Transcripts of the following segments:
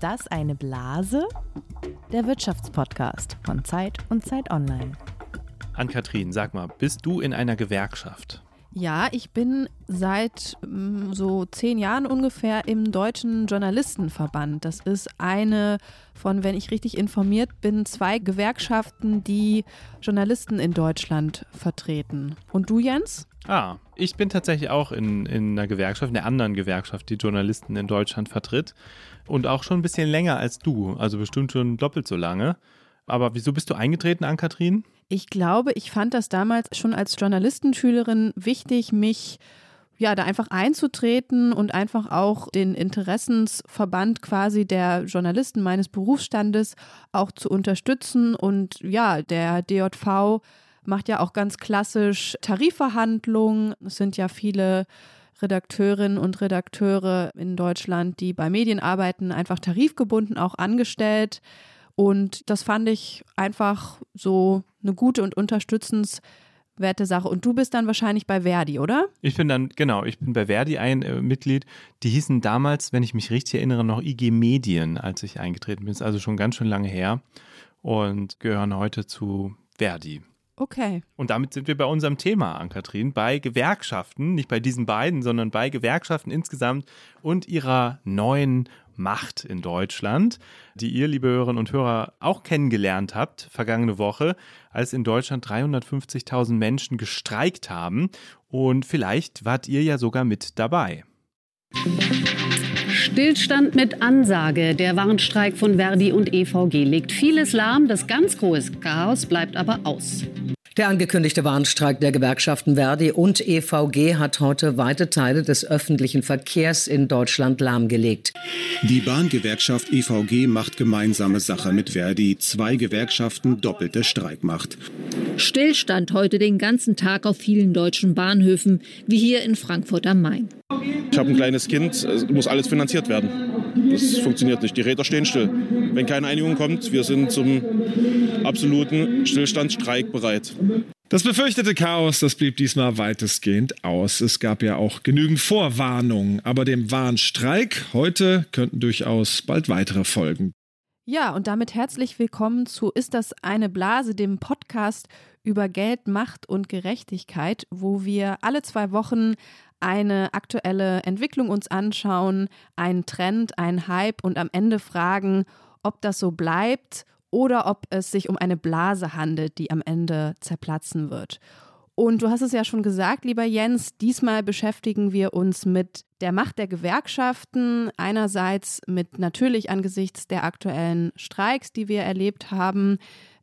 das eine Blase? Der Wirtschaftspodcast von Zeit und Zeit Online. Ann-Kathrin, sag mal, bist du in einer Gewerkschaft? Ja, ich bin seit mm, so zehn Jahren ungefähr im Deutschen Journalistenverband. Das ist eine von, wenn ich richtig informiert bin, zwei Gewerkschaften, die Journalisten in Deutschland vertreten. Und du, Jens? Ah, ich bin tatsächlich auch in, in einer Gewerkschaft, in der anderen Gewerkschaft, die Journalisten in Deutschland vertritt. Und auch schon ein bisschen länger als du, also bestimmt schon doppelt so lange. Aber wieso bist du eingetreten, Ann-Kathrin? Ich glaube, ich fand das damals schon als Journalistenschülerin wichtig, mich ja, da einfach einzutreten und einfach auch den Interessensverband quasi der Journalisten meines Berufsstandes auch zu unterstützen. Und ja, der DJV macht ja auch ganz klassisch Tarifverhandlungen. Es sind ja viele Redakteurinnen und Redakteure in Deutschland, die bei Medien arbeiten, einfach tarifgebunden auch angestellt. Und das fand ich einfach so eine gute und unterstützenswerte Sache. Und du bist dann wahrscheinlich bei Verdi, oder? Ich bin dann, genau, ich bin bei Verdi ein äh, Mitglied. Die hießen damals, wenn ich mich richtig erinnere, noch IG Medien, als ich eingetreten bin. Ist also schon ganz schön lange her. Und gehören heute zu Verdi. Okay. Und damit sind wir bei unserem Thema, Ann-Kathrin, bei Gewerkschaften, nicht bei diesen beiden, sondern bei Gewerkschaften insgesamt und ihrer neuen Macht in Deutschland, die ihr, liebe Hörerinnen und Hörer, auch kennengelernt habt vergangene Woche, als in Deutschland 350.000 Menschen gestreikt haben. Und vielleicht wart ihr ja sogar mit dabei. Stillstand mit Ansage. Der Warnstreik von Verdi und EVG legt vieles lahm. Das ganz große Chaos bleibt aber aus. Der angekündigte Warnstreik der Gewerkschaften Verdi und EVG hat heute weite Teile des öffentlichen Verkehrs in Deutschland lahmgelegt. Die Bahngewerkschaft EVG macht gemeinsame Sache mit Verdi. Zwei Gewerkschaften doppelte Streikmacht. Stillstand heute den ganzen Tag auf vielen deutschen Bahnhöfen, wie hier in Frankfurt am Main. Ich habe ein kleines Kind, es muss alles finanziert werden. Das funktioniert nicht. Die Räder stehen still. Wenn keine Einigung kommt, wir sind zum absoluten Stillstand streikbereit. Das befürchtete Chaos, das blieb diesmal weitestgehend aus. Es gab ja auch genügend Vorwarnungen, aber dem Warnstreik heute könnten durchaus bald weitere folgen. Ja, und damit herzlich willkommen zu Ist das eine Blase, dem Podcast über Geld, Macht und Gerechtigkeit, wo wir alle zwei Wochen eine aktuelle Entwicklung uns anschauen, einen Trend, einen Hype und am Ende fragen, ob das so bleibt oder ob es sich um eine Blase handelt, die am Ende zerplatzen wird. Und du hast es ja schon gesagt, lieber Jens, diesmal beschäftigen wir uns mit der Macht der Gewerkschaften, einerseits mit natürlich angesichts der aktuellen Streiks, die wir erlebt haben,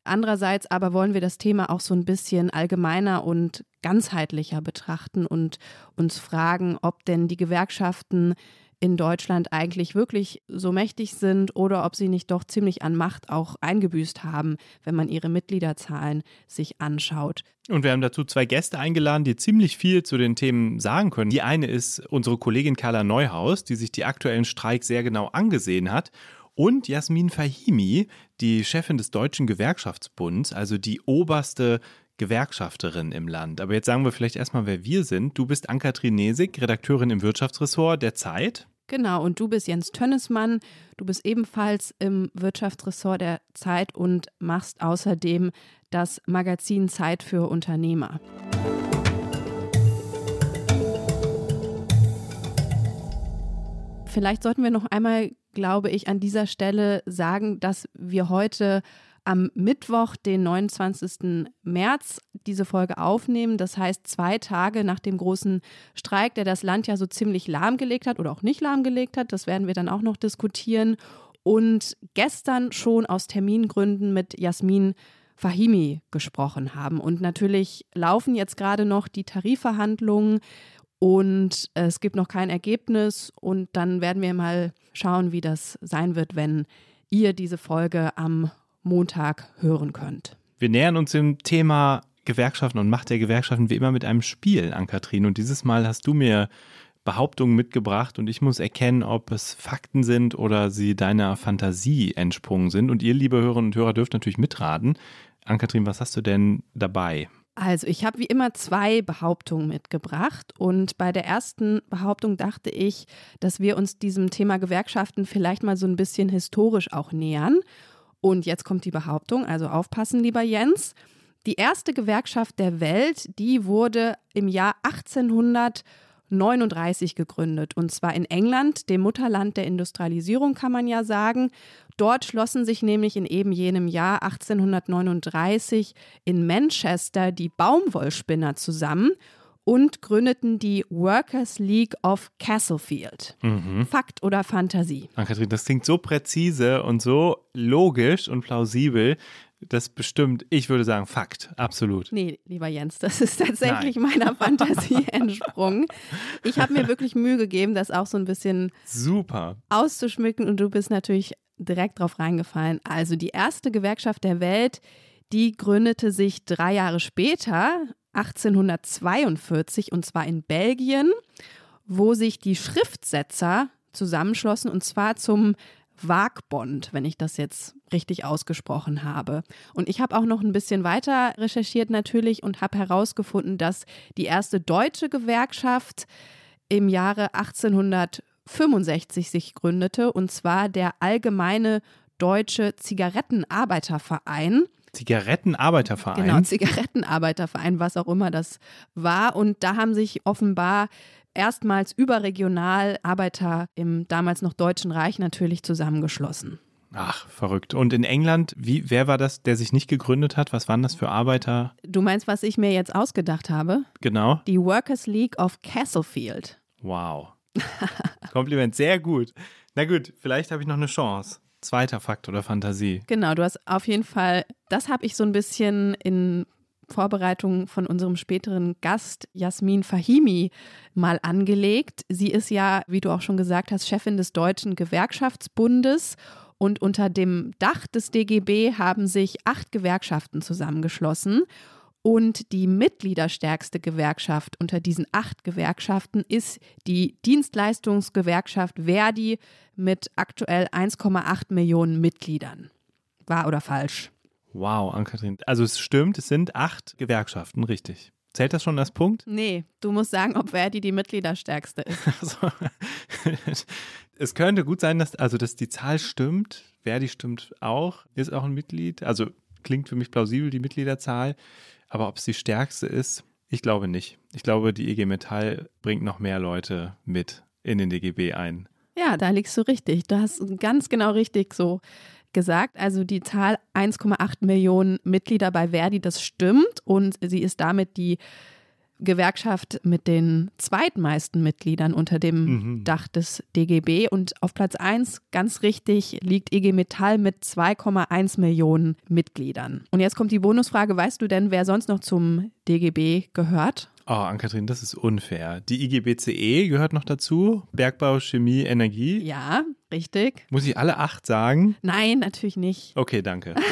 Andererseits aber wollen wir das Thema auch so ein bisschen allgemeiner und ganzheitlicher betrachten und uns fragen, ob denn die Gewerkschaften in Deutschland eigentlich wirklich so mächtig sind oder ob sie nicht doch ziemlich an Macht auch eingebüßt haben, wenn man ihre Mitgliederzahlen sich anschaut. Und wir haben dazu zwei Gäste eingeladen, die ziemlich viel zu den Themen sagen können. Die eine ist unsere Kollegin Carla Neuhaus, die sich die aktuellen Streiks sehr genau angesehen hat und Jasmin Fahimi, die Chefin des Deutschen Gewerkschaftsbunds, also die oberste Gewerkschafterin im Land. Aber jetzt sagen wir vielleicht erstmal, wer wir sind. Du bist Ann-Kathrin Nesig, Redakteurin im Wirtschaftsressort der Zeit. Genau, und du bist Jens Tönnesmann. Du bist ebenfalls im Wirtschaftsressort der Zeit und machst außerdem das Magazin Zeit für Unternehmer. Vielleicht sollten wir noch einmal glaube ich, an dieser Stelle sagen, dass wir heute am Mittwoch, den 29. März, diese Folge aufnehmen. Das heißt, zwei Tage nach dem großen Streik, der das Land ja so ziemlich lahmgelegt hat oder auch nicht lahmgelegt hat. Das werden wir dann auch noch diskutieren. Und gestern schon aus Termingründen mit Jasmin Fahimi gesprochen haben. Und natürlich laufen jetzt gerade noch die Tarifverhandlungen und es gibt noch kein Ergebnis und dann werden wir mal schauen, wie das sein wird, wenn ihr diese Folge am Montag hören könnt. Wir nähern uns dem Thema Gewerkschaften und Macht der Gewerkschaften wie immer mit einem Spiel an Kathrin und dieses Mal hast du mir Behauptungen mitgebracht und ich muss erkennen, ob es Fakten sind oder sie deiner Fantasie entsprungen sind. Und ihr, liebe Hörerinnen und Hörer, dürft natürlich mitraten. Ann-Kathrin, was hast du denn dabei? Also, ich habe wie immer zwei Behauptungen mitgebracht. Und bei der ersten Behauptung dachte ich, dass wir uns diesem Thema Gewerkschaften vielleicht mal so ein bisschen historisch auch nähern. Und jetzt kommt die Behauptung, also aufpassen, lieber Jens. Die erste Gewerkschaft der Welt, die wurde im Jahr 1839 gegründet. Und zwar in England, dem Mutterland der Industrialisierung, kann man ja sagen. Dort schlossen sich nämlich in eben jenem Jahr 1839 in Manchester die Baumwollspinner zusammen und gründeten die Workers League of Castlefield. Mhm. Fakt oder Fantasie? Ann-Kathrin, das klingt so präzise und so logisch und plausibel. Das bestimmt, ich würde sagen, Fakt, absolut. Nee, lieber Jens, das ist tatsächlich Nein. meiner Fantasie entsprungen. Ich habe mir wirklich Mühe gegeben, das auch so ein bisschen super auszuschmücken und du bist natürlich direkt drauf reingefallen. Also die erste Gewerkschaft der Welt, die gründete sich drei Jahre später, 1842, und zwar in Belgien, wo sich die Schriftsetzer zusammenschlossen und zwar zum Wagbond, wenn ich das jetzt richtig ausgesprochen habe. Und ich habe auch noch ein bisschen weiter recherchiert natürlich und habe herausgefunden, dass die erste deutsche Gewerkschaft im Jahre 1800 65 sich gründete, und zwar der Allgemeine Deutsche Zigarettenarbeiterverein. Zigarettenarbeiterverein? Genau, Zigarettenarbeiterverein, was auch immer das war. Und da haben sich offenbar erstmals überregional Arbeiter im damals noch Deutschen Reich natürlich zusammengeschlossen. Ach, verrückt. Und in England, wie, wer war das, der sich nicht gegründet hat? Was waren das für Arbeiter? Du meinst, was ich mir jetzt ausgedacht habe? Genau. Die Workers League of Castlefield. Wow. Kompliment, sehr gut. Na gut, vielleicht habe ich noch eine Chance. Zweiter Fakt oder Fantasie. Genau, du hast auf jeden Fall, das habe ich so ein bisschen in Vorbereitung von unserem späteren Gast Jasmin Fahimi mal angelegt. Sie ist ja, wie du auch schon gesagt hast, Chefin des Deutschen Gewerkschaftsbundes und unter dem Dach des DGB haben sich acht Gewerkschaften zusammengeschlossen. Und die mitgliederstärkste Gewerkschaft unter diesen acht Gewerkschaften ist die Dienstleistungsgewerkschaft Verdi mit aktuell 1,8 Millionen Mitgliedern. Wahr oder falsch? Wow, Ann-Kathrin. Also es stimmt, es sind acht Gewerkschaften, richtig. Zählt das schon als Punkt? Nee, du musst sagen, ob Verdi die Mitgliederstärkste ist. Also, es könnte gut sein, dass, also, dass die Zahl stimmt. Verdi stimmt auch, ist auch ein Mitglied. Also klingt für mich plausibel, die Mitgliederzahl. Aber ob es die stärkste ist, ich glaube nicht. Ich glaube, die IG Metall bringt noch mehr Leute mit in den DGB ein. Ja, da liegst du richtig. Du hast ganz genau richtig so gesagt. Also die Zahl 1,8 Millionen Mitglieder bei Verdi, das stimmt. Und sie ist damit die Gewerkschaft mit den zweitmeisten Mitgliedern unter dem mhm. Dach des DGB. Und auf Platz 1, ganz richtig, liegt IG Metall mit 2,1 Millionen Mitgliedern. Und jetzt kommt die Bonusfrage, weißt du denn, wer sonst noch zum DGB gehört? Oh, Ann-Kathrin, das ist unfair. Die IGBCE gehört noch dazu. Bergbau, Chemie, Energie. Ja, richtig. Muss ich alle acht sagen? Nein, natürlich nicht. Okay, danke.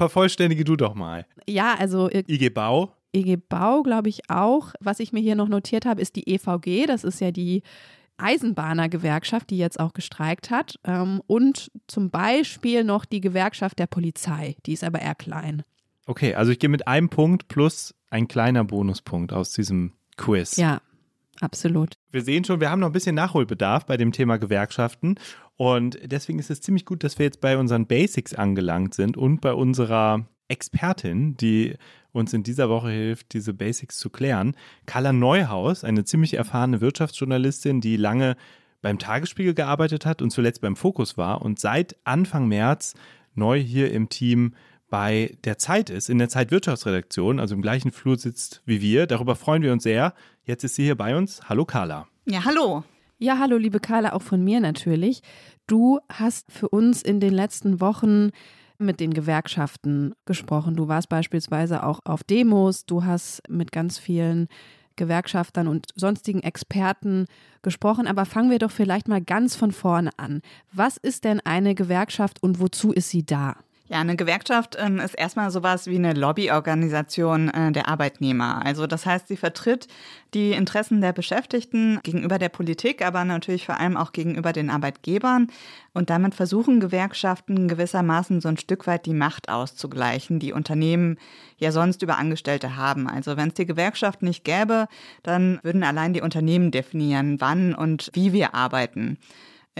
vervollständige du doch mal. Ja, also. IG Bau. IG Bau, glaube ich auch. Was ich mir hier noch notiert habe, ist die EVG. Das ist ja die Eisenbahnergewerkschaft, die jetzt auch gestreikt hat. Ähm, und zum Beispiel noch die Gewerkschaft der Polizei. Die ist aber eher klein. Okay, also ich gehe mit einem Punkt plus ein kleiner Bonuspunkt aus diesem Quiz. Ja, absolut. Wir sehen schon, wir haben noch ein bisschen Nachholbedarf bei dem Thema Gewerkschaften. Und deswegen ist es ziemlich gut, dass wir jetzt bei unseren Basics angelangt sind und bei unserer Expertin, die uns in dieser Woche hilft, diese Basics zu klären. Carla Neuhaus, eine ziemlich erfahrene Wirtschaftsjournalistin, die lange beim Tagesspiegel gearbeitet hat und zuletzt beim Fokus war und seit Anfang März neu hier im Team bei der Zeit ist, in der Zeitwirtschaftsredaktion, also im gleichen Flur sitzt wie wir. Darüber freuen wir uns sehr. Jetzt ist sie hier bei uns. Hallo Carla. Ja, hallo. Ja, hallo liebe Carla, auch von mir natürlich. Du hast für uns in den letzten Wochen mit den Gewerkschaften gesprochen. Du warst beispielsweise auch auf Demos, du hast mit ganz vielen Gewerkschaftern und sonstigen Experten gesprochen. Aber fangen wir doch vielleicht mal ganz von vorne an. Was ist denn eine Gewerkschaft und wozu ist sie da? Ja, eine Gewerkschaft ähm, ist erstmal sowas wie eine Lobbyorganisation äh, der Arbeitnehmer. Also das heißt, sie vertritt die Interessen der Beschäftigten gegenüber der Politik, aber natürlich vor allem auch gegenüber den Arbeitgebern. Und damit versuchen Gewerkschaften gewissermaßen so ein Stück weit die Macht auszugleichen, die Unternehmen ja sonst über Angestellte haben. Also wenn es die Gewerkschaft nicht gäbe, dann würden allein die Unternehmen definieren, wann und wie wir arbeiten.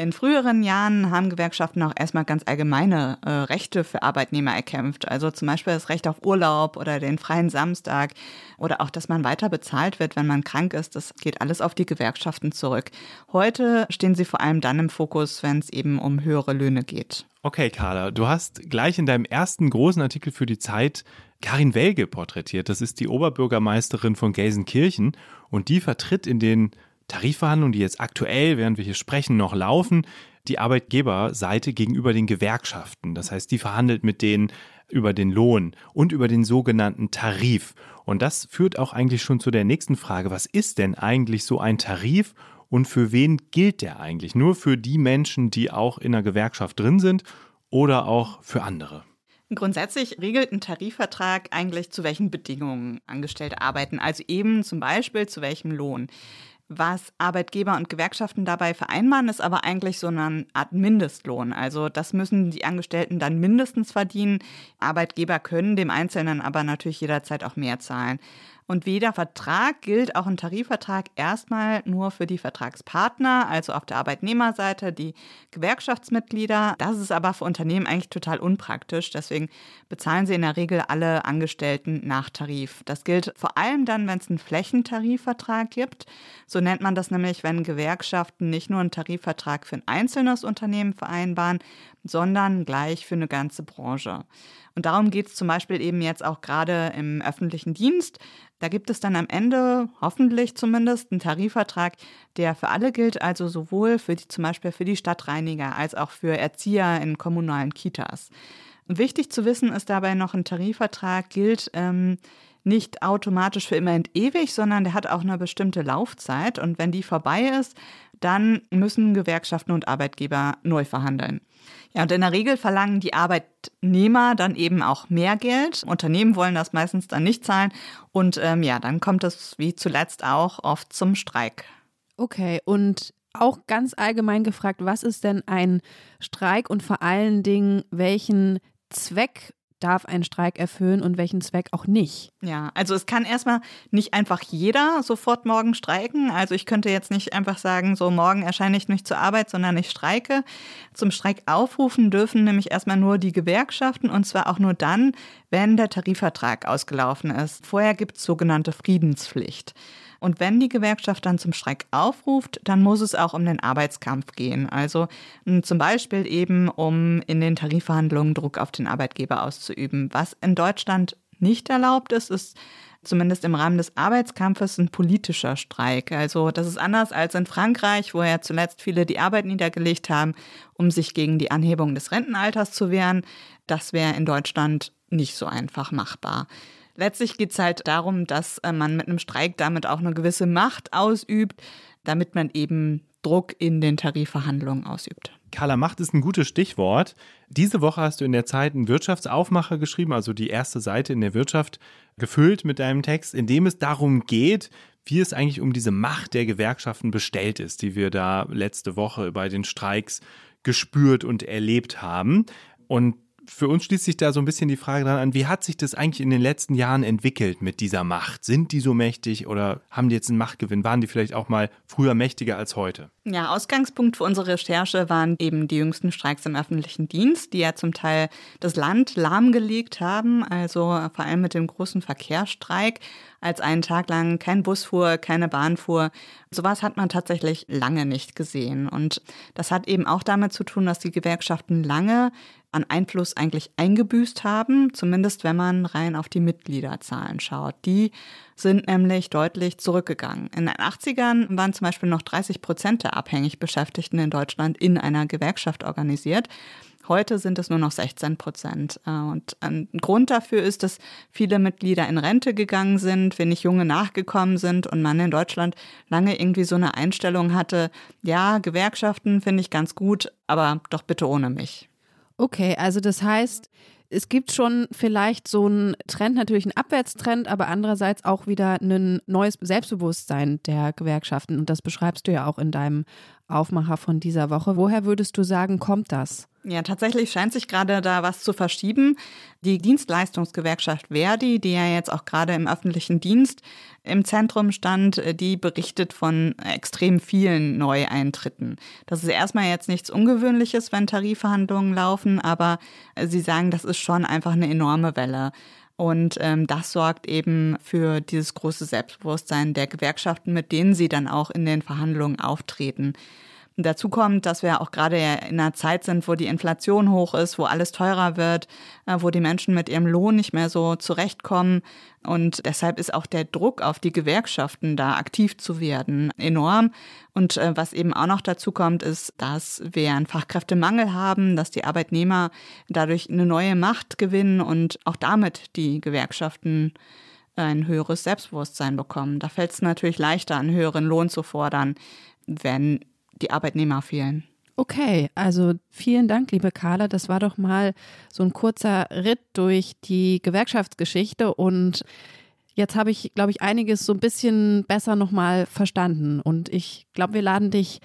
In früheren Jahren haben Gewerkschaften auch erstmal ganz allgemeine äh, Rechte für Arbeitnehmer erkämpft. Also zum Beispiel das Recht auf Urlaub oder den freien Samstag oder auch, dass man weiter bezahlt wird, wenn man krank ist. Das geht alles auf die Gewerkschaften zurück. Heute stehen sie vor allem dann im Fokus, wenn es eben um höhere Löhne geht. Okay, Carla, du hast gleich in deinem ersten großen Artikel für die Zeit Karin Welge porträtiert. Das ist die Oberbürgermeisterin von Gelsenkirchen und die vertritt in den Tarifverhandlungen, die jetzt aktuell, während wir hier sprechen, noch laufen, die Arbeitgeberseite gegenüber den Gewerkschaften. Das heißt, die verhandelt mit denen über den Lohn und über den sogenannten Tarif. Und das führt auch eigentlich schon zu der nächsten Frage. Was ist denn eigentlich so ein Tarif und für wen gilt der eigentlich? Nur für die Menschen, die auch in einer Gewerkschaft drin sind oder auch für andere? Grundsätzlich regelt ein Tarifvertrag eigentlich, zu welchen Bedingungen Angestellte arbeiten, also eben zum Beispiel zu welchem Lohn. Was Arbeitgeber und Gewerkschaften dabei vereinbaren, ist aber eigentlich so eine Art Mindestlohn. Also das müssen die Angestellten dann mindestens verdienen. Arbeitgeber können dem Einzelnen aber natürlich jederzeit auch mehr zahlen. Und weder Vertrag gilt auch ein Tarifvertrag erstmal nur für die Vertragspartner, also auf der Arbeitnehmerseite die Gewerkschaftsmitglieder. Das ist aber für Unternehmen eigentlich total unpraktisch. Deswegen bezahlen sie in der Regel alle Angestellten nach Tarif. Das gilt vor allem dann, wenn es einen Flächentarifvertrag gibt. So nennt man das nämlich, wenn Gewerkschaften nicht nur einen Tarifvertrag für ein einzelnes Unternehmen vereinbaren, sondern gleich für eine ganze Branche. Und darum geht es zum Beispiel eben jetzt auch gerade im öffentlichen Dienst. Da gibt es dann am Ende, hoffentlich zumindest, einen Tarifvertrag, der für alle gilt, also sowohl für die, zum Beispiel für die Stadtreiniger als auch für Erzieher in kommunalen Kitas. Wichtig zu wissen ist dabei noch, ein Tarifvertrag gilt ähm, nicht automatisch für immer und ewig, sondern der hat auch eine bestimmte Laufzeit. Und wenn die vorbei ist, dann müssen Gewerkschaften und Arbeitgeber neu verhandeln. Ja, und in der Regel verlangen die Arbeitnehmer dann eben auch mehr Geld. Unternehmen wollen das meistens dann nicht zahlen. Und ähm, ja, dann kommt es wie zuletzt auch oft zum Streik. Okay, und auch ganz allgemein gefragt, was ist denn ein Streik und vor allen Dingen, welchen Zweck darf ein Streik erfüllen und welchen Zweck auch nicht. Ja, also es kann erstmal nicht einfach jeder sofort morgen streiken. Also ich könnte jetzt nicht einfach sagen, so morgen erscheine ich nicht zur Arbeit, sondern ich streike. Zum Streik aufrufen dürfen nämlich erstmal nur die Gewerkschaften und zwar auch nur dann, wenn der Tarifvertrag ausgelaufen ist. Vorher gibt es sogenannte Friedenspflicht. Und wenn die Gewerkschaft dann zum Streik aufruft, dann muss es auch um den Arbeitskampf gehen. Also zum Beispiel eben, um in den Tarifverhandlungen Druck auf den Arbeitgeber auszuüben. Was in Deutschland nicht erlaubt ist, ist zumindest im Rahmen des Arbeitskampfes ein politischer Streik. Also das ist anders als in Frankreich, wo ja zuletzt viele die Arbeit niedergelegt haben, um sich gegen die Anhebung des Rentenalters zu wehren. Das wäre in Deutschland nicht so einfach machbar. Letztlich geht es halt darum, dass äh, man mit einem Streik damit auch eine gewisse Macht ausübt, damit man eben Druck in den Tarifverhandlungen ausübt. Carla, Macht ist ein gutes Stichwort. Diese Woche hast du in der Zeit einen Wirtschaftsaufmacher geschrieben, also die erste Seite in der Wirtschaft, gefüllt mit deinem Text, in dem es darum geht, wie es eigentlich um diese Macht der Gewerkschaften bestellt ist, die wir da letzte Woche bei den Streiks gespürt und erlebt haben. Und für uns schließt sich da so ein bisschen die Frage dran an, wie hat sich das eigentlich in den letzten Jahren entwickelt mit dieser Macht? Sind die so mächtig oder haben die jetzt einen Machtgewinn? Waren die vielleicht auch mal früher mächtiger als heute? Ja, Ausgangspunkt für unsere Recherche waren eben die jüngsten Streiks im öffentlichen Dienst, die ja zum Teil das Land lahmgelegt haben, also vor allem mit dem großen Verkehrsstreik, als einen Tag lang kein Bus fuhr, keine Bahn fuhr. Sowas hat man tatsächlich lange nicht gesehen. Und das hat eben auch damit zu tun, dass die Gewerkschaften lange an Einfluss eigentlich eingebüßt haben, zumindest wenn man rein auf die Mitgliederzahlen schaut. Die sind nämlich deutlich zurückgegangen. In den 80ern waren zum Beispiel noch 30 Prozent der abhängig Beschäftigten in Deutschland in einer Gewerkschaft organisiert. Heute sind es nur noch 16 Prozent. Äh, und ein Grund dafür ist, dass viele Mitglieder in Rente gegangen sind, wenig Junge nachgekommen sind und man in Deutschland lange irgendwie so eine Einstellung hatte, ja, Gewerkschaften finde ich ganz gut, aber doch bitte ohne mich. Okay, also das heißt, es gibt schon vielleicht so einen Trend, natürlich einen Abwärtstrend, aber andererseits auch wieder ein neues Selbstbewusstsein der Gewerkschaften. Und das beschreibst du ja auch in deinem Aufmacher von dieser Woche. Woher würdest du sagen, kommt das? Ja, tatsächlich scheint sich gerade da was zu verschieben. Die Dienstleistungsgewerkschaft Verdi, die ja jetzt auch gerade im öffentlichen Dienst im Zentrum stand, die berichtet von extrem vielen Neueintritten. Das ist erstmal jetzt nichts Ungewöhnliches, wenn Tarifverhandlungen laufen, aber sie sagen, das ist schon einfach eine enorme Welle. Und ähm, das sorgt eben für dieses große Selbstbewusstsein der Gewerkschaften, mit denen sie dann auch in den Verhandlungen auftreten. Dazu kommt, dass wir auch gerade in einer Zeit sind, wo die Inflation hoch ist, wo alles teurer wird, äh, wo die Menschen mit ihrem Lohn nicht mehr so zurechtkommen. Und deshalb ist auch der Druck auf die Gewerkschaften, da aktiv zu werden, enorm. Und äh, was eben auch noch dazu kommt, ist, dass wir einen Fachkräftemangel haben, dass die Arbeitnehmer dadurch eine neue Macht gewinnen und auch damit die Gewerkschaften ein höheres Selbstbewusstsein bekommen. Da fällt es natürlich leichter, einen höheren Lohn zu fordern, wenn die Arbeitnehmer fehlen. Okay, also vielen Dank, liebe Carla. Das war doch mal so ein kurzer Ritt durch die Gewerkschaftsgeschichte und jetzt habe ich, glaube ich, einiges so ein bisschen besser nochmal verstanden und ich glaube, wir laden dich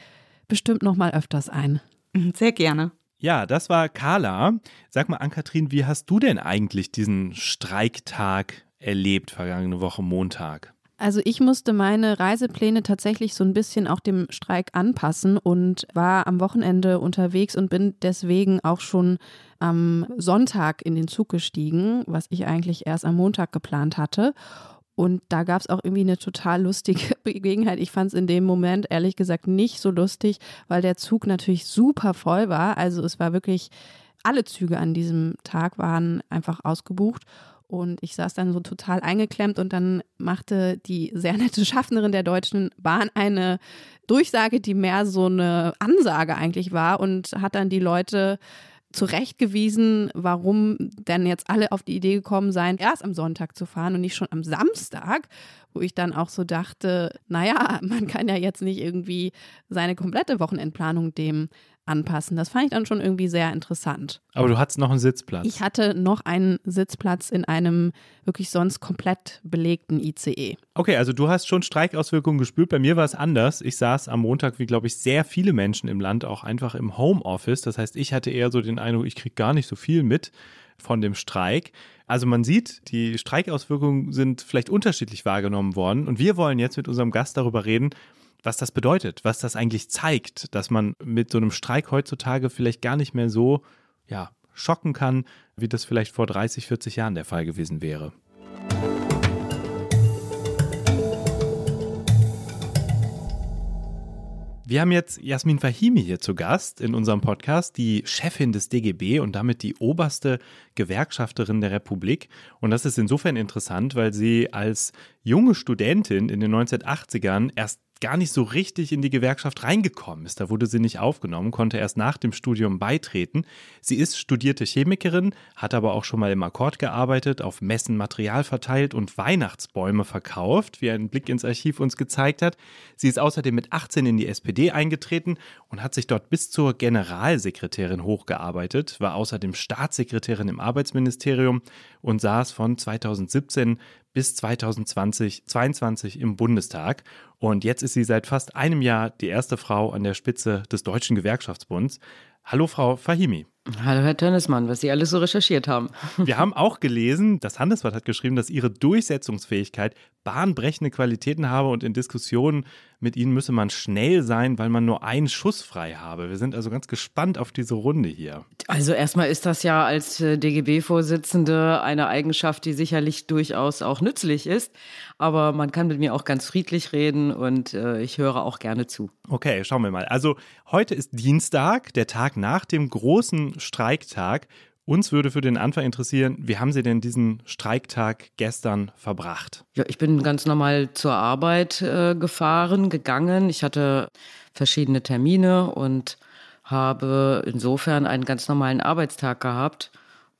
bestimmt nochmal öfters ein. Mhm, sehr gerne. Ja, das war Carla. Sag mal, Ann-Kathrin, wie hast du denn eigentlich diesen Streiktag erlebt, vergangene Woche Montag? Also ich musste meine Reisepläne tatsächlich so ein bisschen auch dem Streik anpassen und war am Wochenende unterwegs und bin deswegen auch schon am Sonntag in den Zug gestiegen, was ich eigentlich erst am Montag geplant hatte. Und da gab es auch irgendwie eine total lustige Begebenheit. Ich fand es in dem Moment ehrlich gesagt nicht so lustig, weil der Zug natürlich super voll war. Also es war wirklich, alle Züge an diesem Tag waren einfach ausgebucht. Und ich saß dann so total eingeklemmt und dann machte die sehr nette Schaffnerin der Deutschen Bahn eine Durchsage, die mehr so eine Ansage eigentlich war und hat dann die Leute zurechtgewiesen, warum denn jetzt alle auf die Idee gekommen seien, erst am Sonntag zu fahren und nicht schon am Samstag, wo ich dann auch so dachte, naja, man kann ja jetzt nicht irgendwie seine komplette Wochenendplanung dem anpassen. Das fand ich dann schon irgendwie sehr interessant. Aber du hattest noch einen Sitzplatz. Ich hatte noch einen Sitzplatz in einem wirklich sonst komplett belegten ICE. Okay, also du hast schon Streikauswirkungen gespürt. Bei mir war es anders. Ich saß am Montag, wie glaube ich, sehr viele Menschen im Land auch einfach im Homeoffice. Das heißt, ich hatte eher so den Eindruck, ich kriege gar nicht so viel mit von dem Streik. Also man sieht, die Streikauswirkungen sind vielleicht unterschiedlich wahrgenommen worden. Und wir wollen jetzt mit unserem Gast darüber reden, was das bedeutet, was das eigentlich zeigt, dass man mit so einem Streik heutzutage vielleicht gar nicht mehr so ja, schocken kann, wie das vielleicht vor 30, 40 Jahren der Fall gewesen wäre. Wir haben jetzt Jasmin Fahimi hier zu Gast in unserem Podcast, die Chefin des DGB und damit die oberste Gewerkschafterin der Republik. Und das ist insofern interessant, weil sie als junge Studentin in den 1980ern erst gar nicht so richtig in die Gewerkschaft reingekommen ist. Da wurde sie nicht aufgenommen, konnte erst nach dem Studium beitreten. Sie ist studierte Chemikerin, hat aber auch schon mal im Akkord gearbeitet, auf Messen Material verteilt und Weihnachtsbäume verkauft, wie ein Blick ins Archiv uns gezeigt hat. Sie ist außerdem mit 18 in die SPD eingetreten und hat sich dort bis zur Generalsekretärin hochgearbeitet, war außerdem Staatssekretärin im Arbeitsministerium und saß von 2017 bis 2020, 22 im Bundestag. Und jetzt ist sie seit fast einem Jahr die erste Frau an der Spitze des Deutschen Gewerkschaftsbunds. Hallo, Frau Fahimi. Hallo, Herr Tönnesmann, was Sie alles so recherchiert haben. Wir haben auch gelesen, das Handelsblatt hat geschrieben, dass Ihre Durchsetzungsfähigkeit bahnbrechende Qualitäten habe und in Diskussionen mit Ihnen müsse man schnell sein, weil man nur einen Schuss frei habe. Wir sind also ganz gespannt auf diese Runde hier. Also erstmal ist das ja als äh, DGB-Vorsitzende eine Eigenschaft, die sicherlich durchaus auch nützlich ist. Aber man kann mit mir auch ganz friedlich reden und äh, ich höre auch gerne zu. Okay, schauen wir mal. Also heute ist Dienstag, der Tag nach dem großen Streiktag. Uns würde für den Anfang interessieren, wie haben Sie denn diesen Streiktag gestern verbracht? Ja, ich bin ganz normal zur Arbeit äh, gefahren, gegangen. Ich hatte verschiedene Termine und habe insofern einen ganz normalen Arbeitstag gehabt,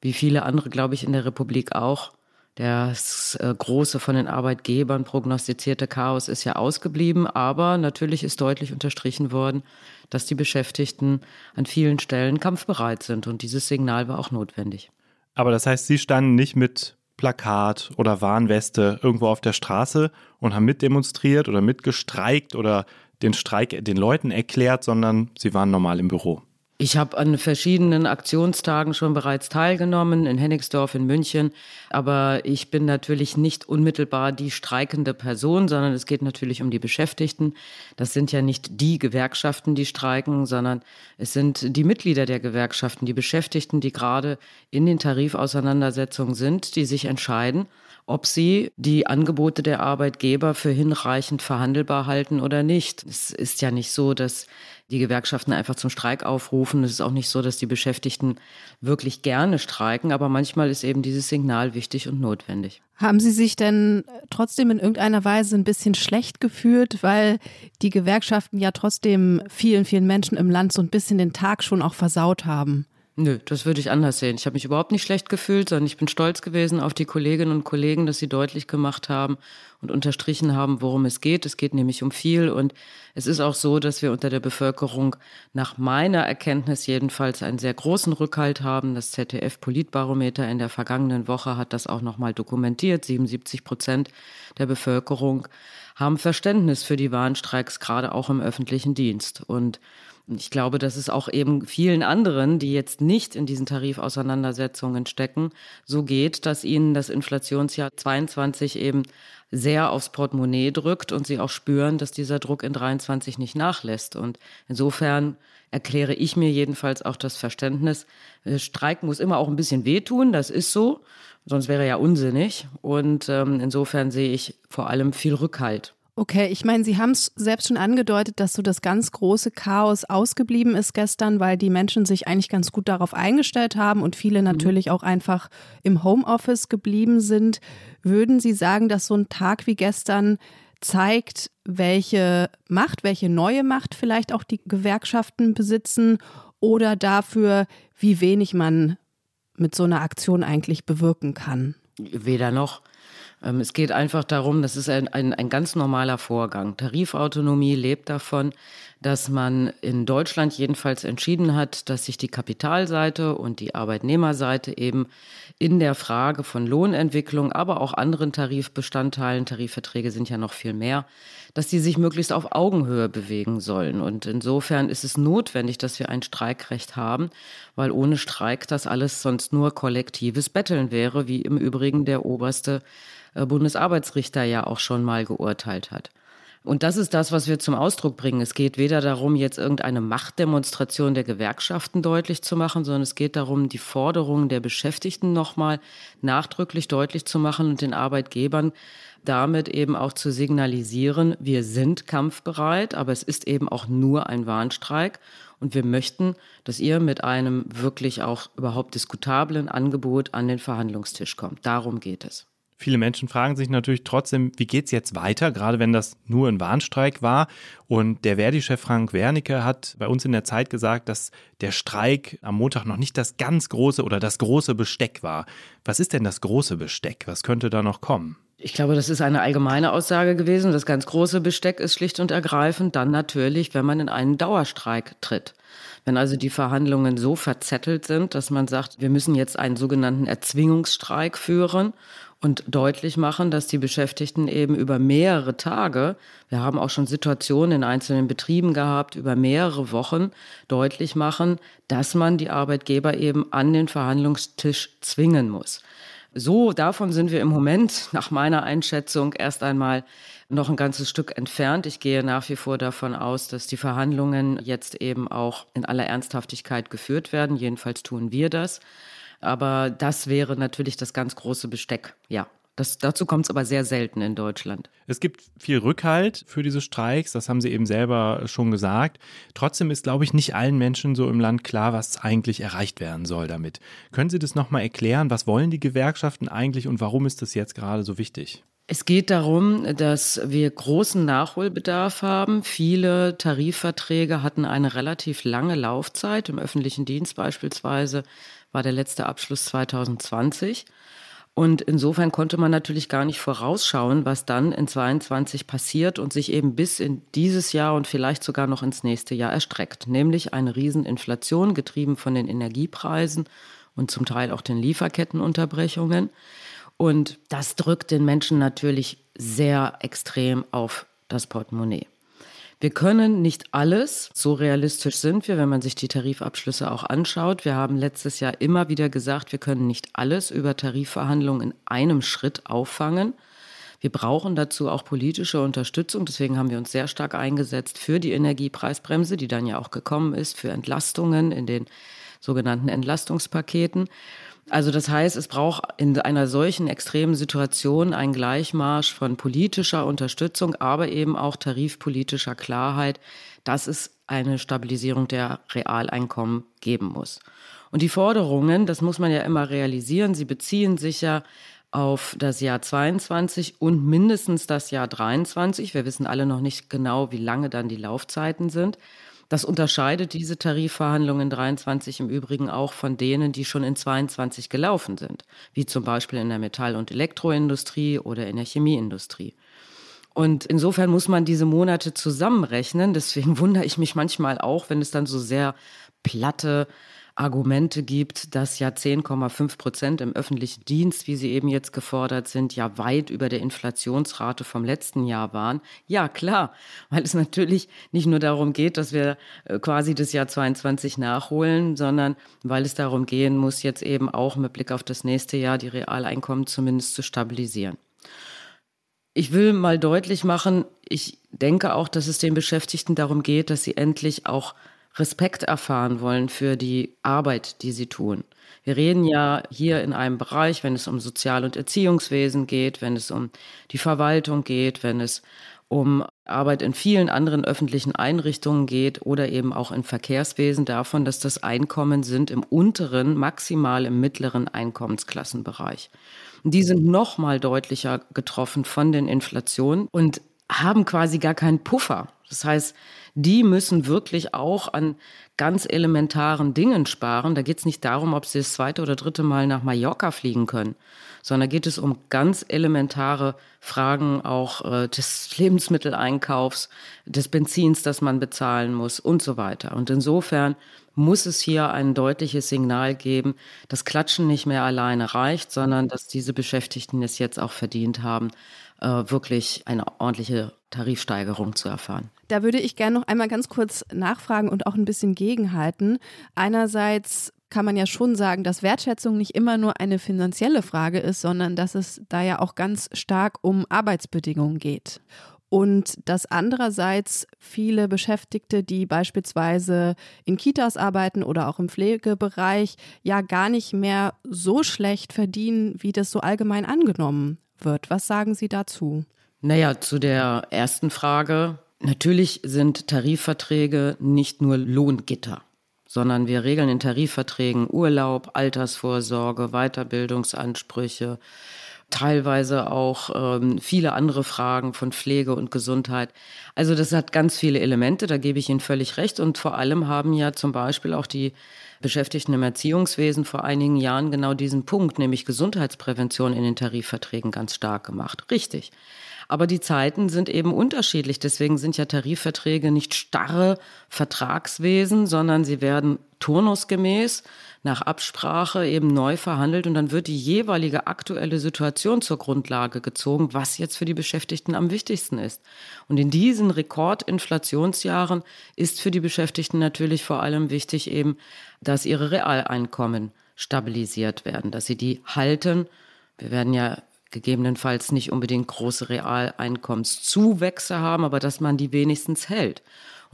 wie viele andere, glaube ich, in der Republik auch. Das äh, große von den Arbeitgebern prognostizierte Chaos ist ja ausgeblieben, aber natürlich ist deutlich unterstrichen worden, dass die Beschäftigten an vielen Stellen kampfbereit sind und dieses Signal war auch notwendig. Aber das heißt, Sie standen nicht mit Plakat oder Warnweste irgendwo auf der Straße und haben mitdemonstriert oder mitgestreikt oder den Streik den Leuten erklärt, sondern Sie waren normal im Büro. Ich habe an verschiedenen Aktionstagen schon bereits teilgenommen, in Hennigsdorf, in München. Aber ich bin natürlich nicht unmittelbar die streikende Person, sondern es geht natürlich um die Beschäftigten. Das sind ja nicht die Gewerkschaften, die streiken, sondern es sind die Mitglieder der Gewerkschaften, die Beschäftigten, die gerade in den Tarifauseinandersetzungen sind, die sich entscheiden, ob sie die Angebote der Arbeitgeber für hinreichend verhandelbar halten oder nicht. Es ist ja nicht so, dass die Gewerkschaften einfach zum Streik aufrufen. Es ist auch nicht so, dass die Beschäftigten wirklich gerne streiken, aber manchmal ist eben dieses Signal wichtig und notwendig. Haben Sie sich denn trotzdem in irgendeiner Weise ein bisschen schlecht gefühlt, weil die Gewerkschaften ja trotzdem vielen, vielen Menschen im Land so ein bisschen den Tag schon auch versaut haben? Nö, das würde ich anders sehen. Ich habe mich überhaupt nicht schlecht gefühlt, sondern ich bin stolz gewesen auf die Kolleginnen und Kollegen, dass sie deutlich gemacht haben und unterstrichen haben, worum es geht. Es geht nämlich um viel und es ist auch so, dass wir unter der Bevölkerung nach meiner Erkenntnis jedenfalls einen sehr großen Rückhalt haben. Das ZDF-Politbarometer in der vergangenen Woche hat das auch nochmal dokumentiert. 77 Prozent der Bevölkerung haben Verständnis für die Warnstreiks, gerade auch im öffentlichen Dienst. Und ich glaube, dass es auch eben vielen anderen, die jetzt nicht in diesen Tarifauseinandersetzungen stecken, so geht, dass ihnen das Inflationsjahr 22 eben sehr aufs Portemonnaie drückt und sie auch spüren, dass dieser Druck in 23 nicht nachlässt. Und insofern erkläre ich mir jedenfalls auch das Verständnis, äh, Streik muss immer auch ein bisschen wehtun, das ist so, sonst wäre ja unsinnig. Und ähm, insofern sehe ich vor allem viel Rückhalt Okay, ich meine, Sie haben es selbst schon angedeutet, dass so das ganz große Chaos ausgeblieben ist gestern, weil die Menschen sich eigentlich ganz gut darauf eingestellt haben und viele mhm. natürlich auch einfach im Homeoffice geblieben sind. Würden Sie sagen, dass so ein Tag wie gestern zeigt, welche Macht, welche neue Macht vielleicht auch die Gewerkschaften besitzen oder dafür, wie wenig man mit so einer Aktion eigentlich bewirken kann? Weder noch. Ähm, es geht einfach darum, das ist ein, ein, ein ganz normaler Vorgang. Tarifautonomie lebt davon, dass man in Deutschland jedenfalls entschieden hat, dass sich die Kapitalseite und die Arbeitnehmerseite eben in der Frage von Lohnentwicklung, aber auch anderen Tarifbestandteilen, Tarifverträge sind ja noch viel mehr, dass die sich möglichst auf Augenhöhe bewegen sollen. Und insofern ist es notwendig, dass wir ein Streikrecht haben, weil ohne Streik das alles sonst nur kollektives Betteln wäre, wie im Übrigen der oberste äh, Bundesarbeitsrichter ja auch schon mal geurteilt hat. Und das ist das, was wir zum Ausdruck bringen. Es geht weder darum, jetzt irgendeine Machtdemonstration der Gewerkschaften deutlich zu machen, sondern es geht darum, die Forderungen der Beschäftigten nochmal nachdrücklich deutlich zu machen und den Arbeitgebern damit eben auch zu signalisieren, wir sind kampfbereit, aber es ist eben auch nur ein Warnstreik. Und wir möchten, dass ihr mit einem wirklich auch überhaupt diskutablen Angebot an den Verhandlungstisch kommt. Darum geht es. Viele Menschen fragen sich natürlich trotzdem, wie geht es jetzt weiter, gerade wenn das nur ein Warnstreik war. Und der Verdi-Chef Frank Wernicke hat bei uns in der Zeit gesagt, dass der Streik am Montag noch nicht das ganz große oder das große Besteck war. Was ist denn das große Besteck? Was könnte da noch kommen? Ich glaube, das ist eine allgemeine Aussage gewesen. Das ganz große Besteck ist schlicht und ergreifend dann natürlich, wenn man in einen Dauerstreik tritt. Wenn also die Verhandlungen so verzettelt sind, dass man sagt, wir müssen jetzt einen sogenannten Erzwingungsstreik führen und deutlich machen, dass die Beschäftigten eben über mehrere Tage, wir haben auch schon Situationen in einzelnen Betrieben gehabt, über mehrere Wochen deutlich machen, dass man die Arbeitgeber eben an den Verhandlungstisch zwingen muss. So, davon sind wir im Moment nach meiner Einschätzung erst einmal noch ein ganzes Stück entfernt. Ich gehe nach wie vor davon aus, dass die Verhandlungen jetzt eben auch in aller Ernsthaftigkeit geführt werden. Jedenfalls tun wir das. Aber das wäre natürlich das ganz große Besteck, ja. Das, dazu kommt es aber sehr selten in Deutschland. Es gibt viel Rückhalt für diese Streiks, das haben Sie eben selber schon gesagt. Trotzdem ist, glaube ich, nicht allen Menschen so im Land klar, was eigentlich erreicht werden soll damit. Können Sie das nochmal erklären? Was wollen die Gewerkschaften eigentlich und warum ist das jetzt gerade so wichtig? Es geht darum, dass wir großen Nachholbedarf haben. Viele Tarifverträge hatten eine relativ lange Laufzeit, im öffentlichen Dienst beispielsweise war der letzte Abschluss 2020. Und insofern konnte man natürlich gar nicht vorausschauen, was dann in 22 passiert und sich eben bis in dieses Jahr und vielleicht sogar noch ins nächste Jahr erstreckt. Nämlich eine Rieseninflation, getrieben von den Energiepreisen und zum Teil auch den Lieferkettenunterbrechungen. Und das drückt den Menschen natürlich sehr extrem auf das Portemonnaie. Wir können nicht alles, so realistisch sind wir, wenn man sich die Tarifabschlüsse auch anschaut. Wir haben letztes Jahr immer wieder gesagt, wir können nicht alles über Tarifverhandlungen in einem Schritt auffangen. Wir brauchen dazu auch politische Unterstützung. Deswegen haben wir uns sehr stark eingesetzt für die Energiepreisbremse, die dann ja auch gekommen ist, für Entlastungen in den sogenannten Entlastungspaketen. Also das heißt, es braucht in einer solchen extremen Situation einen Gleichmarsch von politischer Unterstützung, aber eben auch tarifpolitischer Klarheit, dass es eine Stabilisierung der Realeinkommen geben muss. Und die Forderungen, das muss man ja immer realisieren, sie beziehen sich ja auf das Jahr 22 und mindestens das Jahr 23. Wir wissen alle noch nicht genau, wie lange dann die Laufzeiten sind. Das unterscheidet diese Tarifverhandlungen in 23 im Übrigen auch von denen, die schon in 22 gelaufen sind, wie zum Beispiel in der Metall- und Elektroindustrie oder in der Chemieindustrie. Und insofern muss man diese Monate zusammenrechnen. Deswegen wundere ich mich manchmal auch, wenn es dann so sehr platte Argumente gibt, dass ja 10,5 Prozent im öffentlichen Dienst, wie sie eben jetzt gefordert sind, ja weit über der Inflationsrate vom letzten Jahr waren. Ja, klar, weil es natürlich nicht nur darum geht, dass wir äh, quasi das Jahr 22 nachholen, sondern weil es darum gehen muss, jetzt eben auch mit Blick auf das nächste Jahr die Realeinkommen zumindest zu stabilisieren. Ich will mal deutlich machen, ich denke auch, dass es den Beschäftigten darum geht, dass sie endlich auch Respekt erfahren wollen für die Arbeit, die sie tun. Wir reden ja hier in einem Bereich, wenn es um Sozial- und Erziehungswesen geht, wenn es um die Verwaltung geht, wenn es um Arbeit in vielen anderen öffentlichen Einrichtungen geht oder eben auch in Verkehrswesen davon, dass das Einkommen sind im unteren, maximal im mittleren Einkommensklassenbereich. Die sind noch mal deutlicher getroffen von den Inflationen und haben quasi gar keinen Puffer. Das heißt, die müssen wirklich auch an ganz elementaren Dingen sparen. Da geht es nicht darum, ob sie das zweite oder dritte Mal nach Mallorca fliegen können, sondern geht es um ganz elementare Fragen auch äh, des Lebensmitteleinkaufs, des Benzins, das man bezahlen muss und so weiter. Und insofern muss es hier ein deutliches Signal geben, dass Klatschen nicht mehr alleine reicht, sondern dass diese Beschäftigten es jetzt auch verdient haben, äh, wirklich eine ordentliche Tarifsteigerung zu erfahren. Da würde ich gerne noch einmal ganz kurz nachfragen und auch ein bisschen gegenhalten. Einerseits kann man ja schon sagen, dass Wertschätzung nicht immer nur eine finanzielle Frage ist, sondern dass es da ja auch ganz stark um Arbeitsbedingungen geht. Und dass andererseits viele Beschäftigte, die beispielsweise in Kitas arbeiten oder auch im Pflegebereich, ja gar nicht mehr so schlecht verdienen, wie das so allgemein angenommen wird. Was sagen Sie dazu? Naja, zu der ersten Frage. Natürlich sind Tarifverträge nicht nur Lohngitter, sondern wir regeln in Tarifverträgen Urlaub, Altersvorsorge, Weiterbildungsansprüche, teilweise auch ähm, viele andere Fragen von Pflege und Gesundheit. Also das hat ganz viele Elemente, da gebe ich Ihnen völlig recht. Und vor allem haben ja zum Beispiel auch die Beschäftigten im Erziehungswesen vor einigen Jahren genau diesen Punkt, nämlich Gesundheitsprävention in den Tarifverträgen ganz stark gemacht. Richtig. Aber die Zeiten sind eben unterschiedlich. Deswegen sind ja Tarifverträge nicht starre Vertragswesen, sondern sie werden turnusgemäß nach Absprache eben neu verhandelt und dann wird die jeweilige aktuelle Situation zur Grundlage gezogen, was jetzt für die Beschäftigten am wichtigsten ist. Und in diesen Rekordinflationsjahren ist für die Beschäftigten natürlich vor allem wichtig eben, dass ihre Realeinkommen stabilisiert werden, dass sie die halten. Wir werden ja gegebenenfalls nicht unbedingt große Realeinkommenszuwächse haben, aber dass man die wenigstens hält.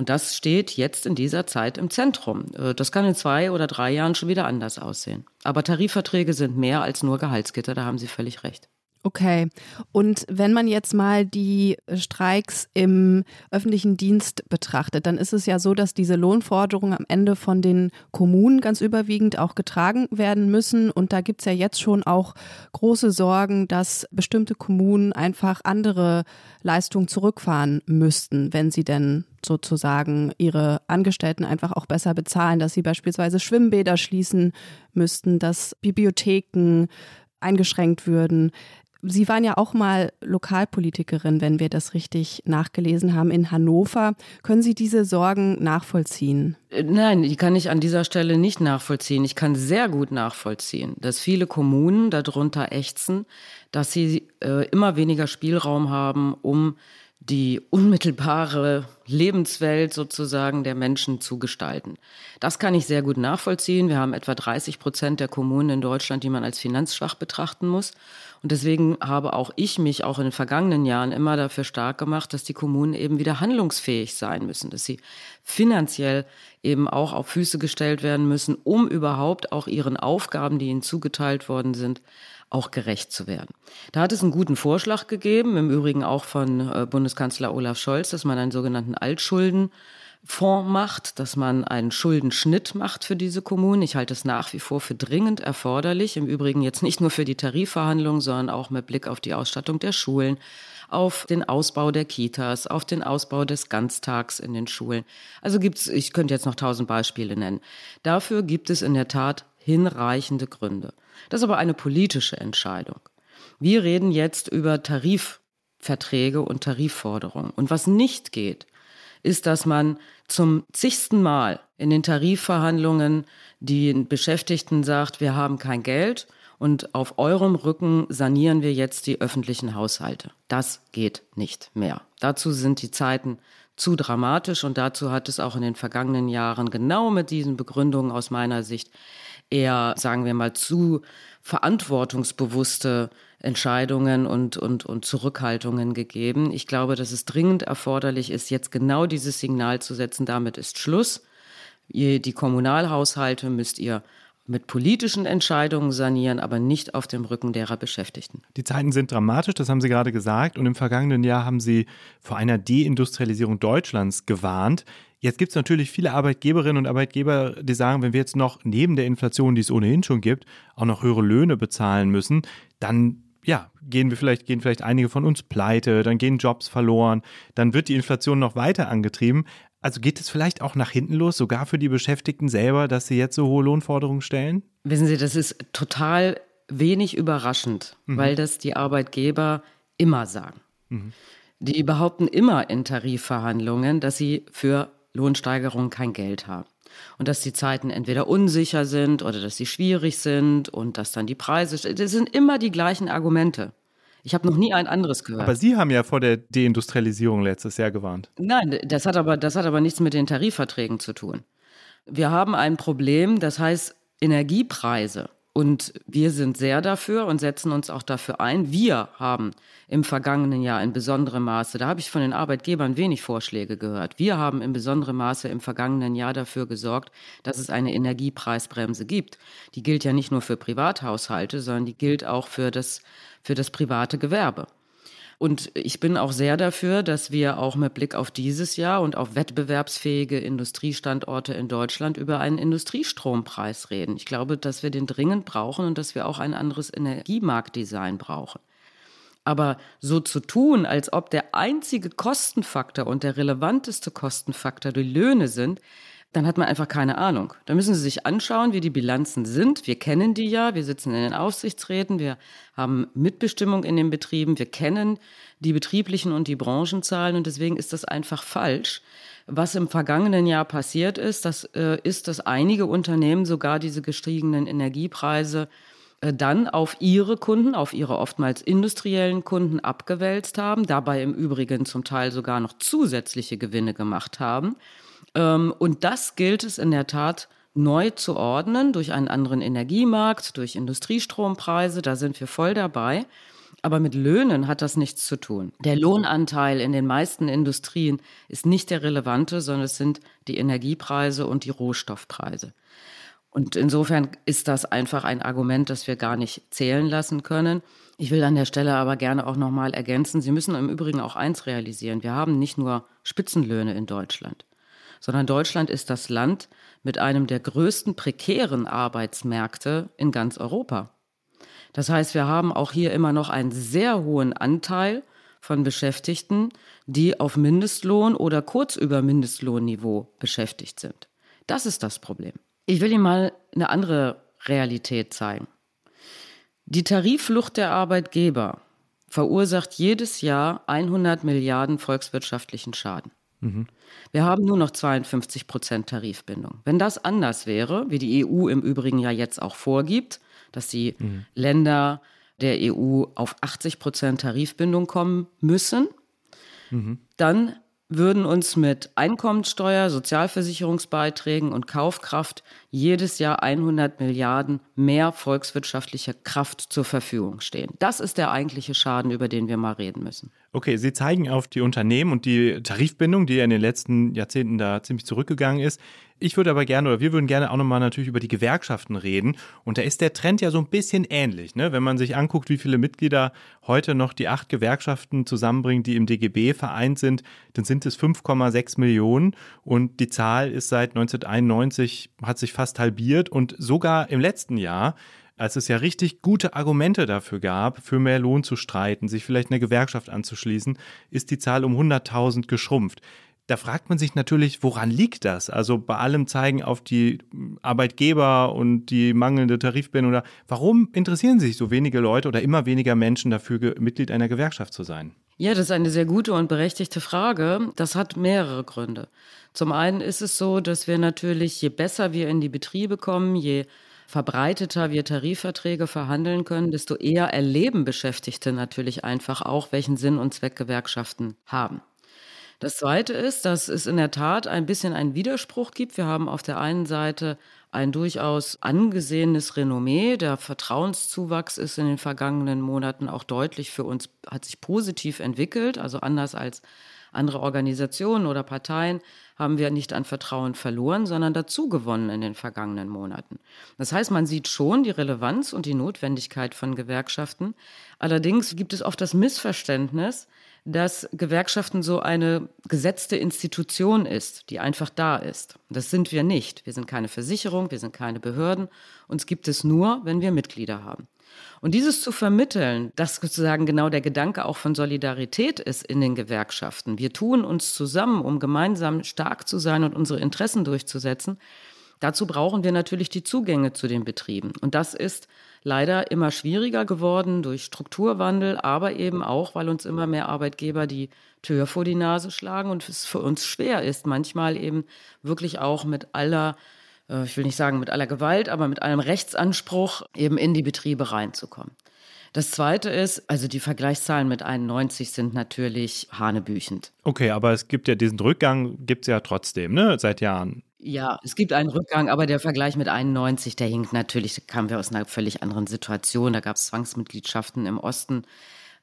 Und das steht jetzt in dieser Zeit im Zentrum. Äh, das kann in zwei oder drei Jahren schon wieder anders aussehen. Aber Tarifverträge sind mehr als nur Gehaltsgitter, da haben Sie völlig recht. Okay. Und wenn man jetzt mal die Streiks im öffentlichen Dienst betrachtet, dann ist es ja so, dass diese Lohnforderungen am Ende von den Kommunen ganz überwiegend auch getragen werden müssen. Und da gibt es ja jetzt schon auch große Sorgen, dass bestimmte Kommunen einfach andere Leistungen zurückfahren müssten, wenn sie denn sozusagen ihre Angestellten einfach auch besser bezahlen, dass sie beispielsweise Schwimmbäder schließen müssten, dass Bibliotheken eingeschränkt würden. Sie waren ja auch mal Lokalpolitikerin, wenn wir das richtig nachgelesen haben, in Hannover. Können Sie diese Sorgen nachvollziehen? Nein, die kann ich an dieser Stelle nicht nachvollziehen. Ich kann sehr gut nachvollziehen, dass viele Kommunen darunter ächzen, dass sie äh, immer weniger Spielraum haben, um die unmittelbare Lebenswelt sozusagen der Menschen zu gestalten. Das kann ich sehr gut nachvollziehen. Wir haben etwa 30 Prozent der Kommunen in Deutschland, die man als finanzschwach betrachten muss. Und deswegen habe auch ich mich auch in den vergangenen Jahren immer dafür stark gemacht, dass die Kommunen eben wieder handlungsfähig sein müssen, dass sie finanziell eben auch auf Füße gestellt werden müssen, um überhaupt auch ihren Aufgaben, die ihnen zugeteilt worden sind, auch gerecht zu werden. Da hat es einen guten Vorschlag gegeben, im Übrigen auch von äh, Bundeskanzler Olaf Scholz, dass man einen sogenannten Altschuldenfonds macht, dass man einen Schuldenschnitt macht für diese Kommunen. Ich halte es nach wie vor für dringend erforderlich. Im Übrigen jetzt nicht nur für die Tarifverhandlungen, sondern auch mit Blick auf die Ausstattung der Schulen, auf den Ausbau der Kitas, auf den Ausbau des Ganztags in den Schulen. Also gibt's, ich könnte jetzt noch tausend Beispiele nennen. Dafür gibt es in der Tat hinreichende Gründe. Das ist aber eine politische Entscheidung. Wir reden jetzt über Tarifverträge und Tarifforderungen. Und was nicht geht, ist, dass man zum zigsten Mal in den Tarifverhandlungen den Beschäftigten sagt, wir haben kein Geld und auf eurem Rücken sanieren wir jetzt die öffentlichen Haushalte. Das geht nicht mehr. Dazu sind die Zeiten zu dramatisch und dazu hat es auch in den vergangenen Jahren genau mit diesen Begründungen aus meiner Sicht eher, sagen wir mal, zu verantwortungsbewusste Entscheidungen und, und, und Zurückhaltungen gegeben. Ich glaube, dass es dringend erforderlich ist, jetzt genau dieses Signal zu setzen. Damit ist Schluss. Die Kommunalhaushalte müsst ihr mit politischen Entscheidungen sanieren, aber nicht auf dem Rücken derer Beschäftigten. Die Zeiten sind dramatisch, das haben Sie gerade gesagt. Und im vergangenen Jahr haben Sie vor einer Deindustrialisierung Deutschlands gewarnt. Jetzt gibt es natürlich viele Arbeitgeberinnen und Arbeitgeber, die sagen, wenn wir jetzt noch neben der Inflation, die es ohnehin schon gibt, auch noch höhere Löhne bezahlen müssen, dann ja, gehen wir vielleicht, gehen vielleicht einige von uns pleite, dann gehen Jobs verloren, dann wird die Inflation noch weiter angetrieben. Also geht es vielleicht auch nach hinten los, sogar für die Beschäftigten selber, dass sie jetzt so hohe Lohnforderungen stellen? Wissen Sie, das ist total wenig überraschend, mhm. weil das die Arbeitgeber immer sagen. Mhm. Die behaupten immer in Tarifverhandlungen, dass sie für Lohnsteigerungen kein Geld haben. Und dass die Zeiten entweder unsicher sind oder dass sie schwierig sind und dass dann die Preise, das sind immer die gleichen Argumente. Ich habe noch nie ein anderes gehört. Aber Sie haben ja vor der Deindustrialisierung letztes Jahr gewarnt. Nein, das hat aber, das hat aber nichts mit den Tarifverträgen zu tun. Wir haben ein Problem, das heißt Energiepreise. Und wir sind sehr dafür und setzen uns auch dafür ein. Wir haben im vergangenen Jahr in besonderem Maße, da habe ich von den Arbeitgebern wenig Vorschläge gehört, wir haben in besonderem Maße im vergangenen Jahr dafür gesorgt, dass es eine Energiepreisbremse gibt. Die gilt ja nicht nur für Privathaushalte, sondern die gilt auch für das, für das private Gewerbe. Und ich bin auch sehr dafür, dass wir auch mit Blick auf dieses Jahr und auf wettbewerbsfähige Industriestandorte in Deutschland über einen Industriestrompreis reden. Ich glaube, dass wir den dringend brauchen und dass wir auch ein anderes Energiemarktdesign brauchen. Aber so zu tun, als ob der einzige Kostenfaktor und der relevanteste Kostenfaktor die Löhne sind, dann hat man einfach keine Ahnung. Da müssen Sie sich anschauen, wie die Bilanzen sind. Wir kennen die ja, wir sitzen in den Aufsichtsräten, wir haben Mitbestimmung in den Betrieben, wir kennen die betrieblichen und die Branchenzahlen und deswegen ist das einfach falsch. Was im vergangenen Jahr passiert ist, das äh, ist, dass einige Unternehmen sogar diese gestiegenen Energiepreise äh, dann auf ihre Kunden, auf ihre oftmals industriellen Kunden abgewälzt haben, dabei im Übrigen zum Teil sogar noch zusätzliche Gewinne gemacht haben. Ähm, und das gilt es in der Tat neu zu ordnen durch einen anderen Energiemarkt, durch Industriestrompreise. Da sind wir voll dabei. Aber mit Löhnen hat das nichts zu tun. Der Lohnanteil in den meisten Industrien ist nicht der relevante, sondern es sind die Energiepreise und die Rohstoffpreise. Und insofern ist das einfach ein Argument, das wir gar nicht zählen lassen können. Ich will an der Stelle aber gerne auch nochmal ergänzen, Sie müssen im Übrigen auch eins realisieren. Wir haben nicht nur Spitzenlöhne in Deutschland sondern Deutschland ist das Land mit einem der größten prekären Arbeitsmärkte in ganz Europa. Das heißt, wir haben auch hier immer noch einen sehr hohen Anteil von Beschäftigten, die auf Mindestlohn oder kurz über Mindestlohnniveau beschäftigt sind. Das ist das Problem. Ich will Ihnen mal eine andere Realität zeigen. Die Tarifflucht der Arbeitgeber verursacht jedes Jahr 100 Milliarden volkswirtschaftlichen Schaden. Mhm. Wir haben nur noch 52 Prozent Tarifbindung. Wenn das anders wäre, wie die EU im Übrigen ja jetzt auch vorgibt, dass die mhm. Länder der EU auf 80 Prozent Tarifbindung kommen müssen, mhm. dann würden uns mit Einkommensteuer, Sozialversicherungsbeiträgen und Kaufkraft jedes Jahr 100 Milliarden mehr volkswirtschaftlicher Kraft zur Verfügung stehen. Das ist der eigentliche Schaden, über den wir mal reden müssen. Okay, Sie zeigen auf die Unternehmen und die Tarifbindung, die ja in den letzten Jahrzehnten da ziemlich zurückgegangen ist. Ich würde aber gerne oder wir würden gerne auch nochmal natürlich über die Gewerkschaften reden. Und da ist der Trend ja so ein bisschen ähnlich. Ne? Wenn man sich anguckt, wie viele Mitglieder heute noch die acht Gewerkschaften zusammenbringen, die im DGB vereint sind, dann sind es 5,6 Millionen. Und die Zahl ist seit 1991, hat sich fast halbiert. Und sogar im letzten Jahr als es ja richtig gute Argumente dafür gab, für mehr Lohn zu streiten, sich vielleicht eine Gewerkschaft anzuschließen, ist die Zahl um 100.000 geschrumpft. Da fragt man sich natürlich, woran liegt das? Also bei allem zeigen auf die Arbeitgeber und die mangelnde Tarifbindung. Oder warum interessieren sich so wenige Leute oder immer weniger Menschen dafür, Mitglied einer Gewerkschaft zu sein? Ja, das ist eine sehr gute und berechtigte Frage. Das hat mehrere Gründe. Zum einen ist es so, dass wir natürlich, je besser wir in die Betriebe kommen, je verbreiteter wir Tarifverträge verhandeln können, desto eher erleben Beschäftigte natürlich einfach auch, welchen Sinn und Zweck Gewerkschaften haben. Das Zweite ist, dass es in der Tat ein bisschen einen Widerspruch gibt. Wir haben auf der einen Seite ein durchaus angesehenes Renommee. Der Vertrauenszuwachs ist in den vergangenen Monaten auch deutlich für uns, hat sich positiv entwickelt. Also anders als andere Organisationen oder Parteien haben wir nicht an Vertrauen verloren, sondern dazu gewonnen in den vergangenen Monaten. Das heißt, man sieht schon die Relevanz und die Notwendigkeit von Gewerkschaften. Allerdings gibt es oft das Missverständnis, dass Gewerkschaften so eine gesetzte Institution ist, die einfach da ist. Das sind wir nicht. Wir sind keine Versicherung, wir sind keine Behörden. Uns gibt es nur, wenn wir Mitglieder haben. Und dieses zu vermitteln, dass sozusagen genau der Gedanke auch von Solidarität ist in den Gewerkschaften. Wir tun uns zusammen, um gemeinsam stark zu sein und unsere Interessen durchzusetzen. Dazu brauchen wir natürlich die Zugänge zu den Betrieben. Und das ist leider immer schwieriger geworden durch Strukturwandel, aber eben auch, weil uns immer mehr Arbeitgeber die Tür vor die Nase schlagen und es für uns schwer ist, manchmal eben wirklich auch mit aller, äh, ich will nicht sagen mit aller Gewalt, aber mit allem Rechtsanspruch eben in die Betriebe reinzukommen. Das Zweite ist, also die Vergleichszahlen mit 91 sind natürlich hanebüchend. Okay, aber es gibt ja diesen Rückgang, gibt es ja trotzdem, ne, seit Jahren. Ja, es gibt einen Rückgang, aber der Vergleich mit 91, der hinkt natürlich, da kamen wir aus einer völlig anderen Situation. Da gab es Zwangsmitgliedschaften im Osten.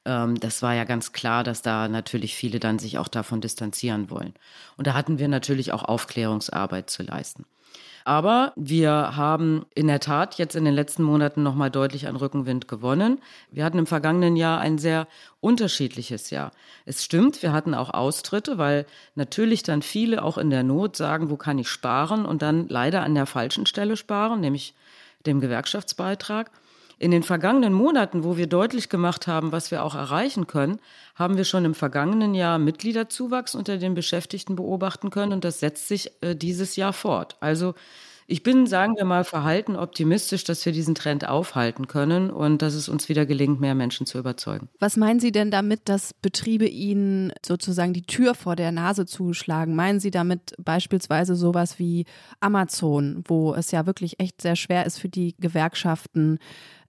Ähm, das war ja ganz klar, dass da natürlich viele dann sich auch davon distanzieren wollen. Und da hatten wir natürlich auch Aufklärungsarbeit zu leisten. Aber wir haben in der Tat jetzt in den letzten Monaten nochmal deutlich an Rückenwind gewonnen. Wir hatten im vergangenen Jahr ein sehr unterschiedliches Jahr. Es stimmt, wir hatten auch Austritte, weil natürlich dann viele auch in der Not sagen, wo kann ich sparen und dann leider an der falschen Stelle sparen, nämlich dem Gewerkschaftsbeitrag. In den vergangenen Monaten, wo wir deutlich gemacht haben, was wir auch erreichen können, haben wir schon im vergangenen Jahr Mitgliederzuwachs unter den Beschäftigten beobachten können und das setzt sich äh, dieses Jahr fort. Also ich bin, sagen wir mal, verhalten optimistisch, dass wir diesen Trend aufhalten können und dass es uns wieder gelingt, mehr Menschen zu überzeugen. Was meinen Sie denn damit, dass Betriebe Ihnen sozusagen die Tür vor der Nase zuschlagen? Meinen Sie damit beispielsweise sowas wie Amazon, wo es ja wirklich echt sehr schwer ist für die Gewerkschaften,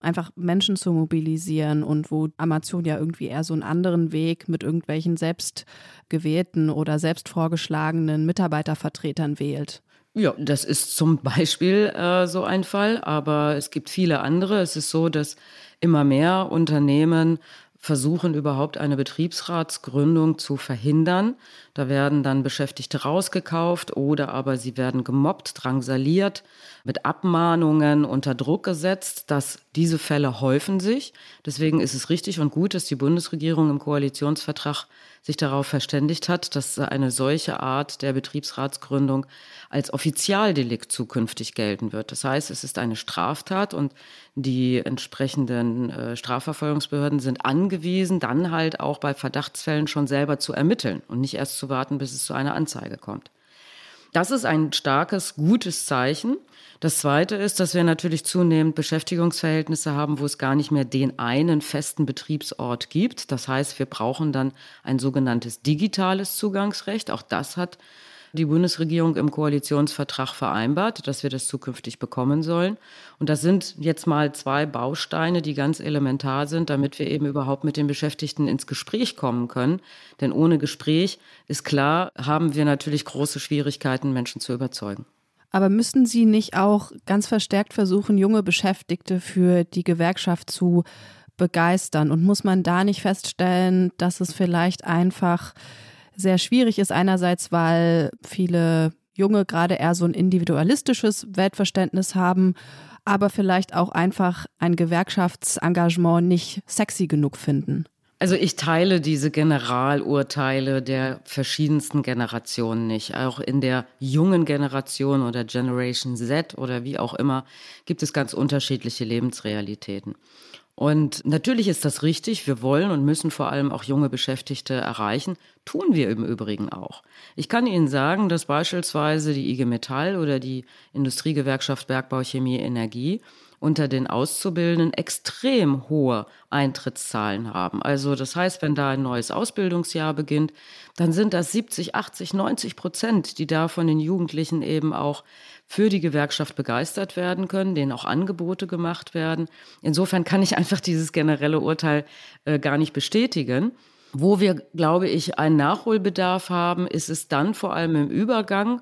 einfach Menschen zu mobilisieren und wo Amazon ja irgendwie eher so einen anderen Weg mit irgendwelchen selbst gewählten oder selbst vorgeschlagenen Mitarbeitervertretern wählt? Ja, das ist zum Beispiel äh, so ein Fall, aber es gibt viele andere. Es ist so, dass immer mehr Unternehmen versuchen überhaupt eine Betriebsratsgründung zu verhindern. Da werden dann Beschäftigte rausgekauft oder aber sie werden gemobbt, drangsaliert, mit Abmahnungen unter Druck gesetzt. Dass diese Fälle häufen sich. Deswegen ist es richtig und gut, dass die Bundesregierung im Koalitionsvertrag sich darauf verständigt hat, dass eine solche Art der Betriebsratsgründung als Offizialdelikt zukünftig gelten wird. Das heißt, es ist eine Straftat und die entsprechenden äh, Strafverfolgungsbehörden sind angewiesen, dann halt auch bei Verdachtsfällen schon selber zu ermitteln und nicht erst zu warten, bis es zu einer Anzeige kommt. Das ist ein starkes, gutes Zeichen. Das Zweite ist, dass wir natürlich zunehmend Beschäftigungsverhältnisse haben, wo es gar nicht mehr den einen festen Betriebsort gibt. Das heißt, wir brauchen dann ein sogenanntes digitales Zugangsrecht. Auch das hat die Bundesregierung im Koalitionsvertrag vereinbart, dass wir das zukünftig bekommen sollen. Und das sind jetzt mal zwei Bausteine, die ganz elementar sind, damit wir eben überhaupt mit den Beschäftigten ins Gespräch kommen können. Denn ohne Gespräch ist klar, haben wir natürlich große Schwierigkeiten, Menschen zu überzeugen. Aber müssen Sie nicht auch ganz verstärkt versuchen, junge Beschäftigte für die Gewerkschaft zu begeistern? Und muss man da nicht feststellen, dass es vielleicht einfach sehr schwierig ist. Einerseits, weil viele Junge gerade eher so ein individualistisches Weltverständnis haben, aber vielleicht auch einfach ein Gewerkschaftsengagement nicht sexy genug finden. Also ich teile diese Generalurteile der verschiedensten Generationen nicht. Auch in der jungen Generation oder Generation Z oder wie auch immer gibt es ganz unterschiedliche Lebensrealitäten. Und natürlich ist das richtig. Wir wollen und müssen vor allem auch junge Beschäftigte erreichen. Tun wir im Übrigen auch. Ich kann Ihnen sagen, dass beispielsweise die IG Metall oder die Industriegewerkschaft Bergbau, Chemie, Energie unter den Auszubildenden extrem hohe Eintrittszahlen haben. Also das heißt, wenn da ein neues Ausbildungsjahr beginnt, dann sind das 70, 80, 90 Prozent, die da von den Jugendlichen eben auch für die Gewerkschaft begeistert werden können, denen auch Angebote gemacht werden. Insofern kann ich einfach dieses generelle Urteil äh, gar nicht bestätigen. Wo wir, glaube ich, einen Nachholbedarf haben, ist es dann vor allem im Übergang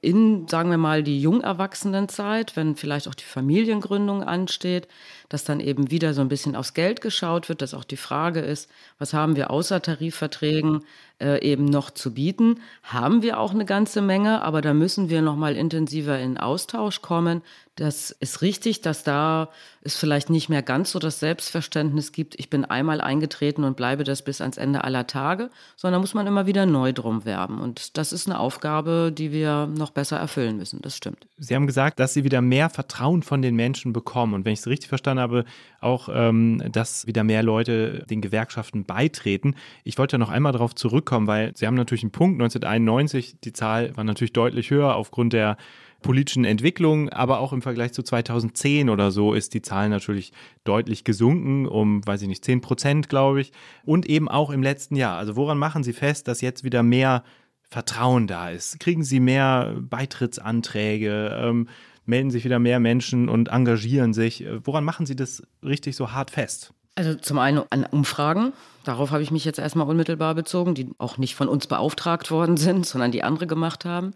in, sagen wir mal, die Jungerwachsenenzeit, wenn vielleicht auch die Familiengründung ansteht, dass dann eben wieder so ein bisschen aufs Geld geschaut wird, dass auch die Frage ist, was haben wir außer Tarifverträgen äh, eben noch zu bieten? Haben wir auch eine ganze Menge, aber da müssen wir noch mal intensiver in Austausch kommen. Das ist richtig, dass da es vielleicht nicht mehr ganz so das Selbstverständnis gibt, ich bin einmal eingetreten und bleibe das bis ans Ende aller Tage, sondern muss man immer wieder neu drum werben. Und das ist eine Aufgabe, die wir noch besser erfüllen müssen. Das stimmt. Sie haben gesagt, dass Sie wieder mehr Vertrauen von den Menschen bekommen. Und wenn ich es richtig verstanden habe, auch, ähm, dass wieder mehr Leute den Gewerkschaften beitreten. Ich wollte noch einmal darauf zurückkommen, weil Sie haben natürlich einen Punkt, 1991, die Zahl war natürlich deutlich höher aufgrund der politischen Entwicklung, aber auch im Vergleich zu 2010 oder so ist die Zahl natürlich deutlich gesunken, um, weiß ich nicht, 10 Prozent, glaube ich. Und eben auch im letzten Jahr. Also woran machen Sie fest, dass jetzt wieder mehr Vertrauen da ist? Kriegen Sie mehr Beitrittsanträge? Ähm, melden sich wieder mehr Menschen und engagieren sich. Woran machen Sie das richtig so hart fest? Also zum einen an Umfragen. Darauf habe ich mich jetzt erstmal unmittelbar bezogen, die auch nicht von uns beauftragt worden sind, sondern die andere gemacht haben.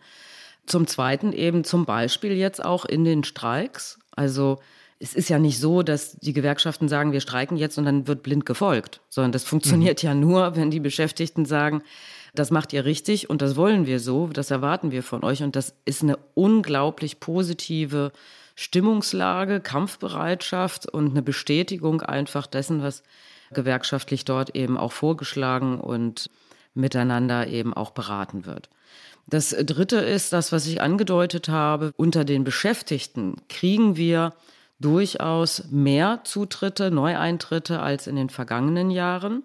Zum Zweiten eben zum Beispiel jetzt auch in den Streiks. Also es ist ja nicht so, dass die Gewerkschaften sagen, wir streiken jetzt und dann wird blind gefolgt, sondern das funktioniert mhm. ja nur, wenn die Beschäftigten sagen, das macht ihr richtig und das wollen wir so, das erwarten wir von euch und das ist eine unglaublich positive Stimmungslage, Kampfbereitschaft und eine Bestätigung einfach dessen, was gewerkschaftlich dort eben auch vorgeschlagen und miteinander eben auch beraten wird. Das Dritte ist das, was ich angedeutet habe. Unter den Beschäftigten kriegen wir durchaus mehr Zutritte, Neueintritte als in den vergangenen Jahren.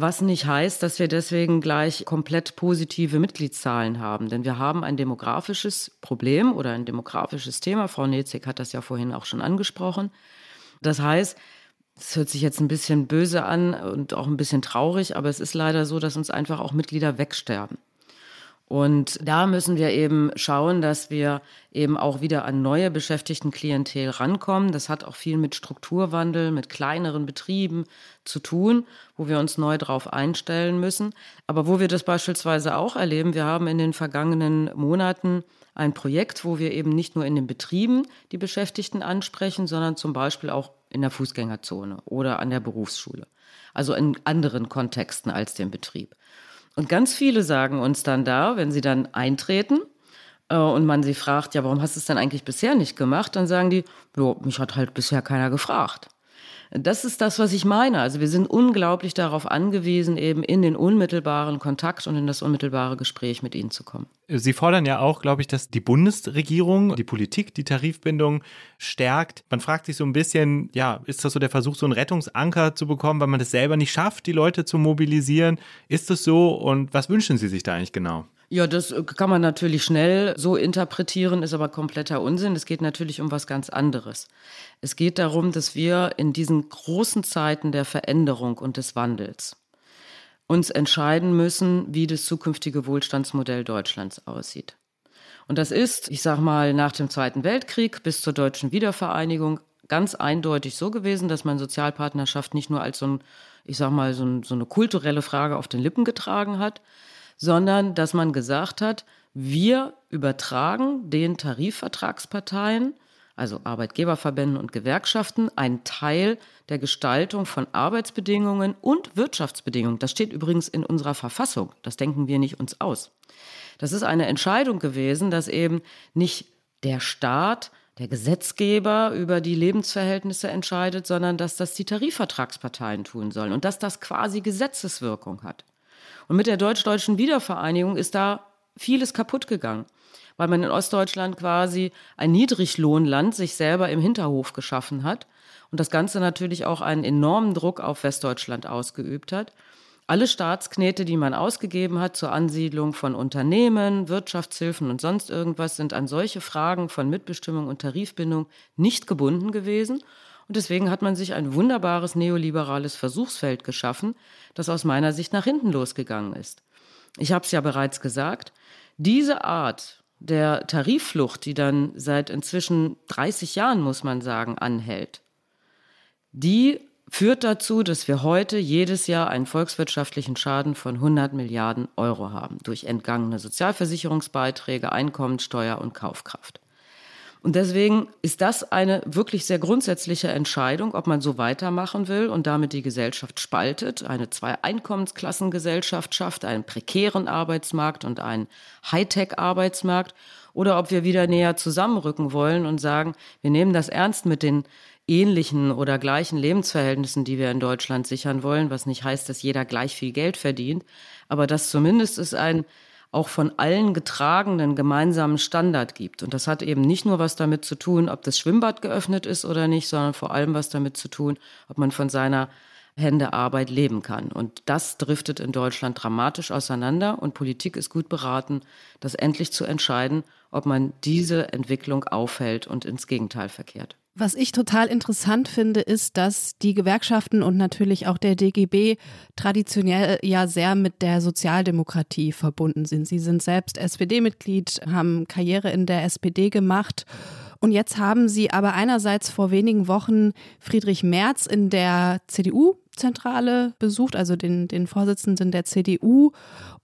Was nicht heißt, dass wir deswegen gleich komplett positive Mitgliedszahlen haben. Denn wir haben ein demografisches Problem oder ein demografisches Thema. Frau Nezig hat das ja vorhin auch schon angesprochen. Das heißt, es hört sich jetzt ein bisschen böse an und auch ein bisschen traurig, aber es ist leider so, dass uns einfach auch Mitglieder wegsterben. Und da müssen wir eben schauen, dass wir eben auch wieder an neue Beschäftigtenklientel rankommen. Das hat auch viel mit Strukturwandel, mit kleineren Betrieben zu tun, wo wir uns neu drauf einstellen müssen. Aber wo wir das beispielsweise auch erleben, wir haben in den vergangenen Monaten ein Projekt, wo wir eben nicht nur in den Betrieben die Beschäftigten ansprechen, sondern zum Beispiel auch in der Fußgängerzone oder an der Berufsschule. Also in anderen Kontexten als dem Betrieb. Und ganz viele sagen uns dann da, wenn sie dann eintreten äh, und man sie fragt, ja, warum hast du es denn eigentlich bisher nicht gemacht? Dann sagen die, jo, mich hat halt bisher keiner gefragt. Das ist das, was ich meine. Also wir sind unglaublich darauf angewiesen, eben in den unmittelbaren Kontakt und in das unmittelbare Gespräch mit ihnen zu kommen. Sie fordern ja auch, glaube ich, dass die Bundesregierung, die Politik, die Tarifbindung stärkt. Man fragt sich so ein bisschen, ja, ist das so der Versuch, so einen Rettungsanker zu bekommen, weil man das selber nicht schafft, die Leute zu mobilisieren? Ist das so und was wünschen Sie sich da eigentlich genau? Ja, das kann man natürlich schnell so interpretieren, ist aber kompletter Unsinn. Es geht natürlich um was ganz anderes. Es geht darum, dass wir in diesen großen Zeiten der Veränderung und des Wandels uns entscheiden müssen, wie das zukünftige Wohlstandsmodell Deutschlands aussieht. Und das ist, ich sag mal, nach dem Zweiten Weltkrieg bis zur deutschen Wiedervereinigung ganz eindeutig so gewesen, dass man Sozialpartnerschaft nicht nur als so ein, ich sag mal, so, ein, so eine kulturelle Frage auf den Lippen getragen hat, sondern dass man gesagt hat, wir übertragen den Tarifvertragsparteien, also Arbeitgeberverbänden und Gewerkschaften, einen Teil der Gestaltung von Arbeitsbedingungen und Wirtschaftsbedingungen. Das steht übrigens in unserer Verfassung. Das denken wir nicht uns aus. Das ist eine Entscheidung gewesen, dass eben nicht der Staat, der Gesetzgeber über die Lebensverhältnisse entscheidet, sondern dass das die Tarifvertragsparteien tun sollen und dass das quasi Gesetzeswirkung hat. Und mit der deutsch-deutschen Wiedervereinigung ist da vieles kaputt gegangen, weil man in Ostdeutschland quasi ein Niedriglohnland sich selber im Hinterhof geschaffen hat und das Ganze natürlich auch einen enormen Druck auf Westdeutschland ausgeübt hat. Alle Staatsknete, die man ausgegeben hat zur Ansiedlung von Unternehmen, Wirtschaftshilfen und sonst irgendwas, sind an solche Fragen von Mitbestimmung und Tarifbindung nicht gebunden gewesen. Und deswegen hat man sich ein wunderbares neoliberales Versuchsfeld geschaffen, das aus meiner Sicht nach hinten losgegangen ist. Ich habe es ja bereits gesagt, diese Art der Tarifflucht, die dann seit inzwischen 30 Jahren, muss man sagen, anhält, die führt dazu, dass wir heute jedes Jahr einen volkswirtschaftlichen Schaden von 100 Milliarden Euro haben durch entgangene Sozialversicherungsbeiträge, Einkommensteuer und Kaufkraft. Und deswegen ist das eine wirklich sehr grundsätzliche Entscheidung, ob man so weitermachen will und damit die Gesellschaft spaltet, eine Zwei-Einkommensklassengesellschaft schafft, einen prekären Arbeitsmarkt und einen Hightech-Arbeitsmarkt, oder ob wir wieder näher zusammenrücken wollen und sagen, wir nehmen das ernst mit den ähnlichen oder gleichen Lebensverhältnissen, die wir in Deutschland sichern wollen, was nicht heißt, dass jeder gleich viel Geld verdient, aber dass zumindest es ein auch von allen getragenen gemeinsamen Standard gibt. Und das hat eben nicht nur was damit zu tun, ob das Schwimmbad geöffnet ist oder nicht, sondern vor allem was damit zu tun, ob man von seiner Hände Arbeit leben kann. Und das driftet in Deutschland dramatisch auseinander und Politik ist gut beraten, das endlich zu entscheiden, ob man diese Entwicklung aufhält und ins Gegenteil verkehrt. Was ich total interessant finde, ist, dass die Gewerkschaften und natürlich auch der DGB traditionell ja sehr mit der Sozialdemokratie verbunden sind. Sie sind selbst SPD-Mitglied, haben Karriere in der SPD gemacht. Und jetzt haben sie aber einerseits vor wenigen Wochen Friedrich Merz in der CDU-Zentrale besucht, also den, den Vorsitzenden der CDU.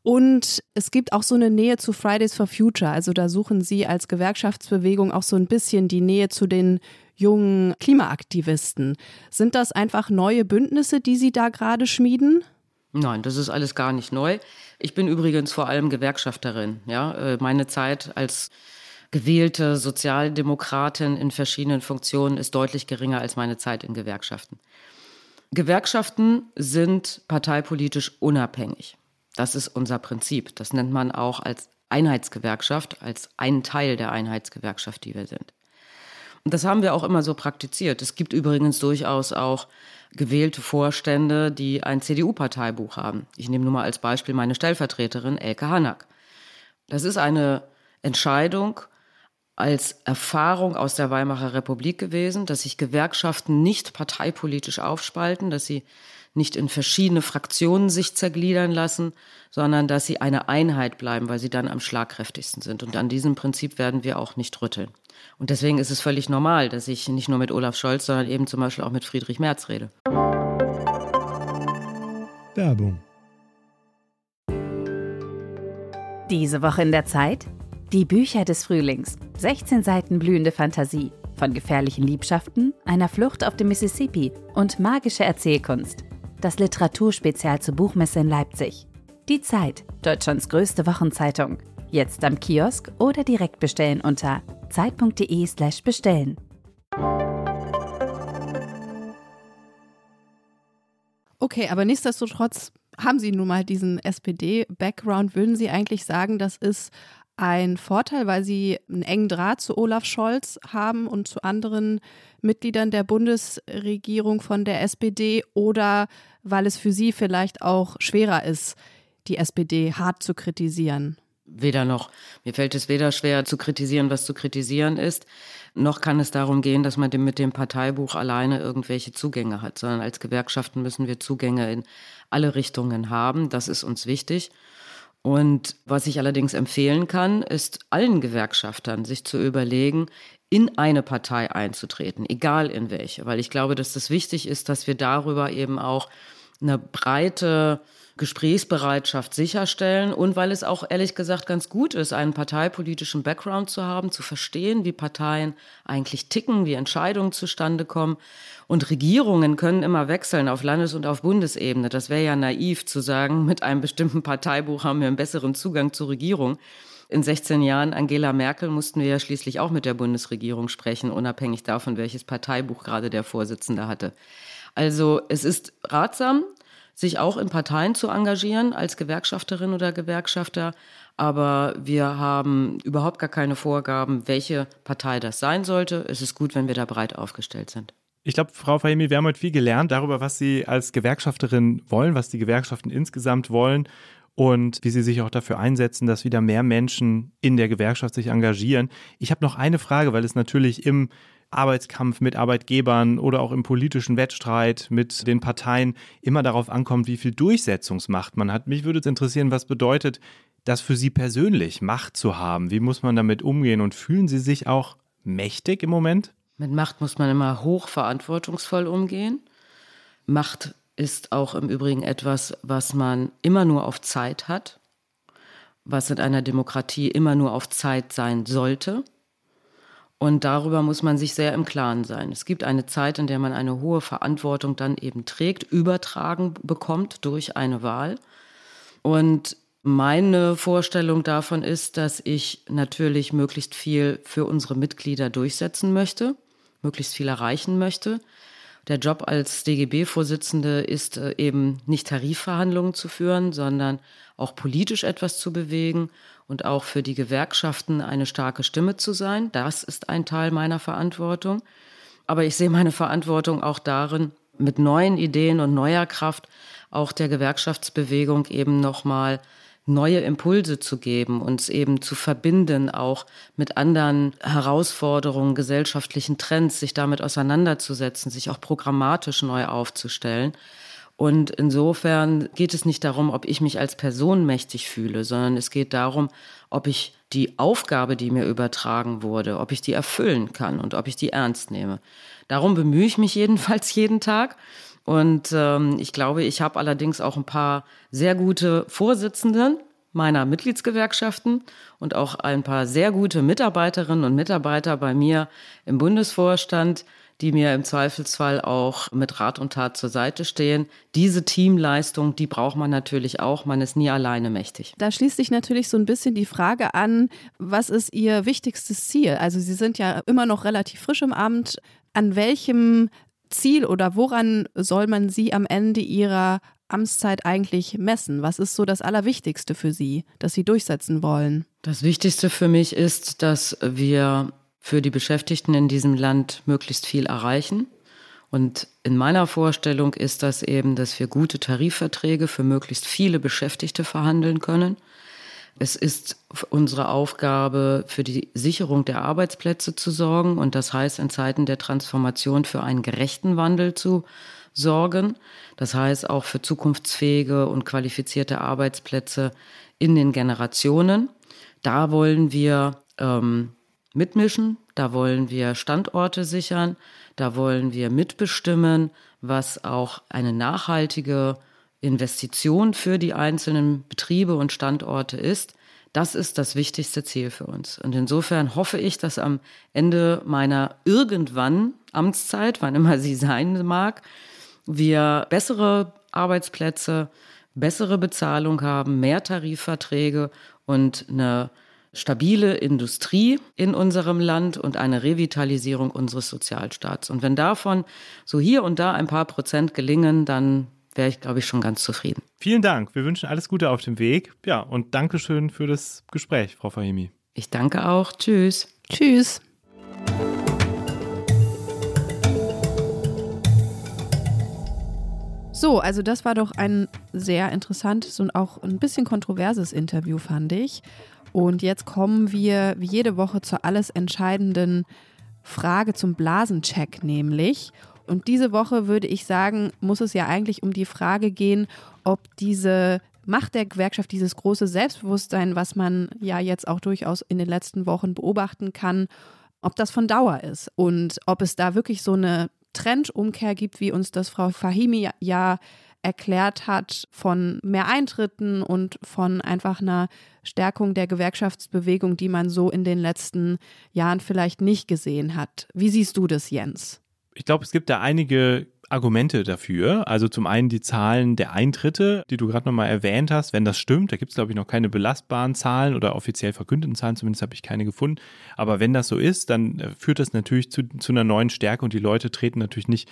Und es gibt auch so eine Nähe zu Fridays for Future. Also da suchen sie als Gewerkschaftsbewegung auch so ein bisschen die Nähe zu den jungen Klimaaktivisten. Sind das einfach neue Bündnisse, die Sie da gerade schmieden? Nein, das ist alles gar nicht neu. Ich bin übrigens vor allem Gewerkschafterin. Ja, äh, meine Zeit als gewählte Sozialdemokratin in verschiedenen Funktionen ist deutlich geringer als meine Zeit in Gewerkschaften. Gewerkschaften sind parteipolitisch unabhängig. Das ist unser Prinzip. Das nennt man auch als Einheitsgewerkschaft, als einen Teil der Einheitsgewerkschaft, die wir sind. Und das haben wir auch immer so praktiziert. Es gibt übrigens durchaus auch gewählte Vorstände, die ein CDU-Parteibuch haben. Ich nehme nur mal als Beispiel meine Stellvertreterin Elke Hanak. Das ist eine Entscheidung als Erfahrung aus der Weimarer Republik gewesen, dass sich Gewerkschaften nicht parteipolitisch aufspalten, dass sie nicht in verschiedene Fraktionen sich zergliedern lassen, sondern dass sie eine Einheit bleiben, weil sie dann am schlagkräftigsten sind. Und an diesem Prinzip werden wir auch nicht rütteln. Und deswegen ist es völlig normal, dass ich nicht nur mit Olaf Scholz, sondern eben zum Beispiel auch mit Friedrich Merz rede. Werbung. Diese Woche in der Zeit? Die Bücher des Frühlings. 16 Seiten blühende Fantasie. Von gefährlichen Liebschaften, einer Flucht auf dem Mississippi und magische Erzählkunst. Das Literaturspezial zur Buchmesse in Leipzig. Die Zeit, Deutschlands größte Wochenzeitung. Jetzt am Kiosk oder direkt bestellen unter zeit.de/slash bestellen. Okay, aber nichtsdestotrotz haben Sie nun mal diesen SPD-Background. Würden Sie eigentlich sagen, das ist ein Vorteil, weil Sie einen engen Draht zu Olaf Scholz haben und zu anderen Mitgliedern der Bundesregierung von der SPD oder weil es für Sie vielleicht auch schwerer ist, die SPD hart zu kritisieren? weder noch, mir fällt es weder schwer zu kritisieren, was zu kritisieren ist, noch kann es darum gehen, dass man mit dem Parteibuch alleine irgendwelche Zugänge hat, sondern als Gewerkschaften müssen wir Zugänge in alle Richtungen haben. Das ist uns wichtig. Und was ich allerdings empfehlen kann, ist allen Gewerkschaftern sich zu überlegen, in eine Partei einzutreten, egal in welche, weil ich glaube, dass das wichtig ist, dass wir darüber eben auch eine breite Gesprächsbereitschaft sicherstellen und weil es auch ehrlich gesagt ganz gut ist, einen parteipolitischen Background zu haben, zu verstehen, wie Parteien eigentlich ticken, wie Entscheidungen zustande kommen. Und Regierungen können immer wechseln auf Landes- und auf Bundesebene. Das wäre ja naiv zu sagen, mit einem bestimmten Parteibuch haben wir einen besseren Zugang zur Regierung. In 16 Jahren Angela Merkel mussten wir ja schließlich auch mit der Bundesregierung sprechen, unabhängig davon, welches Parteibuch gerade der Vorsitzende hatte. Also es ist ratsam, sich auch in Parteien zu engagieren als Gewerkschafterin oder Gewerkschafter. Aber wir haben überhaupt gar keine Vorgaben, welche Partei das sein sollte. Es ist gut, wenn wir da breit aufgestellt sind. Ich glaube, Frau Fahimi, wir haben heute viel gelernt darüber, was Sie als Gewerkschafterin wollen, was die Gewerkschaften insgesamt wollen und wie Sie sich auch dafür einsetzen, dass wieder mehr Menschen in der Gewerkschaft sich engagieren. Ich habe noch eine Frage, weil es natürlich im Arbeitskampf mit Arbeitgebern oder auch im politischen Wettstreit mit den Parteien immer darauf ankommt, wie viel Durchsetzungsmacht man hat. Mich würde es interessieren, was bedeutet das für Sie persönlich, Macht zu haben? Wie muss man damit umgehen und fühlen Sie sich auch mächtig im Moment? Mit Macht muss man immer hochverantwortungsvoll umgehen. Macht ist auch im Übrigen etwas, was man immer nur auf Zeit hat, was in einer Demokratie immer nur auf Zeit sein sollte. Und darüber muss man sich sehr im Klaren sein. Es gibt eine Zeit, in der man eine hohe Verantwortung dann eben trägt, übertragen bekommt durch eine Wahl. Und meine Vorstellung davon ist, dass ich natürlich möglichst viel für unsere Mitglieder durchsetzen möchte, möglichst viel erreichen möchte. Der Job als DGB-Vorsitzende ist äh, eben nicht Tarifverhandlungen zu führen, sondern auch politisch etwas zu bewegen und auch für die Gewerkschaften eine starke Stimme zu sein. Das ist ein Teil meiner Verantwortung. Aber ich sehe meine Verantwortung auch darin, mit neuen Ideen und neuer Kraft auch der Gewerkschaftsbewegung eben nochmal neue Impulse zu geben, uns eben zu verbinden, auch mit anderen Herausforderungen, gesellschaftlichen Trends, sich damit auseinanderzusetzen, sich auch programmatisch neu aufzustellen. Und insofern geht es nicht darum, ob ich mich als Person mächtig fühle, sondern es geht darum, ob ich die Aufgabe, die mir übertragen wurde, ob ich die erfüllen kann und ob ich die ernst nehme. Darum bemühe ich mich jedenfalls jeden Tag. Und ähm, ich glaube, ich habe allerdings auch ein paar sehr gute Vorsitzenden meiner Mitgliedsgewerkschaften und auch ein paar sehr gute Mitarbeiterinnen und Mitarbeiter bei mir im Bundesvorstand, die mir im Zweifelsfall auch mit Rat und Tat zur Seite stehen. Diese Teamleistung, die braucht man natürlich auch. Man ist nie alleine mächtig. Da schließt sich natürlich so ein bisschen die Frage an, was ist Ihr wichtigstes Ziel? Also Sie sind ja immer noch relativ frisch im Amt. An welchem Ziel oder woran soll man Sie am Ende Ihrer Amtszeit eigentlich messen? Was ist so das Allerwichtigste für Sie, das Sie durchsetzen wollen? Das Wichtigste für mich ist, dass wir für die Beschäftigten in diesem Land möglichst viel erreichen. Und in meiner Vorstellung ist das eben, dass wir gute Tarifverträge für möglichst viele Beschäftigte verhandeln können. Es ist unsere Aufgabe, für die Sicherung der Arbeitsplätze zu sorgen und das heißt, in Zeiten der Transformation für einen gerechten Wandel zu sorgen. Das heißt auch für zukunftsfähige und qualifizierte Arbeitsplätze in den Generationen. Da wollen wir ähm, mitmischen, da wollen wir Standorte sichern, da wollen wir mitbestimmen, was auch eine nachhaltige Investition für die einzelnen Betriebe und Standorte ist. Das ist das wichtigste Ziel für uns. Und insofern hoffe ich, dass am Ende meiner irgendwann Amtszeit, wann immer sie sein mag, wir bessere Arbeitsplätze, bessere Bezahlung haben, mehr Tarifverträge und eine stabile Industrie in unserem Land und eine Revitalisierung unseres Sozialstaats. Und wenn davon so hier und da ein paar Prozent gelingen, dann wäre ich, glaube ich, schon ganz zufrieden. Vielen Dank. Wir wünschen alles Gute auf dem Weg. Ja, und Dankeschön für das Gespräch, Frau Fahimi. Ich danke auch. Tschüss. Tschüss. So, also das war doch ein sehr interessantes und auch ein bisschen kontroverses Interview, fand ich. Und jetzt kommen wir wie jede Woche zur alles entscheidenden Frage zum Blasencheck, nämlich. Und diese Woche würde ich sagen, muss es ja eigentlich um die Frage gehen, ob diese Macht der Gewerkschaft, dieses große Selbstbewusstsein, was man ja jetzt auch durchaus in den letzten Wochen beobachten kann, ob das von Dauer ist und ob es da wirklich so eine Trendumkehr gibt, wie uns das Frau Fahimi ja erklärt hat, von mehr Eintritten und von einfach einer Stärkung der Gewerkschaftsbewegung, die man so in den letzten Jahren vielleicht nicht gesehen hat. Wie siehst du das, Jens? Ich glaube, es gibt da einige Argumente dafür. Also zum einen die Zahlen der Eintritte, die du gerade nochmal erwähnt hast. Wenn das stimmt, da gibt es, glaube ich, noch keine belastbaren Zahlen oder offiziell verkündeten Zahlen, zumindest habe ich keine gefunden. Aber wenn das so ist, dann äh, führt das natürlich zu, zu einer neuen Stärke und die Leute treten natürlich nicht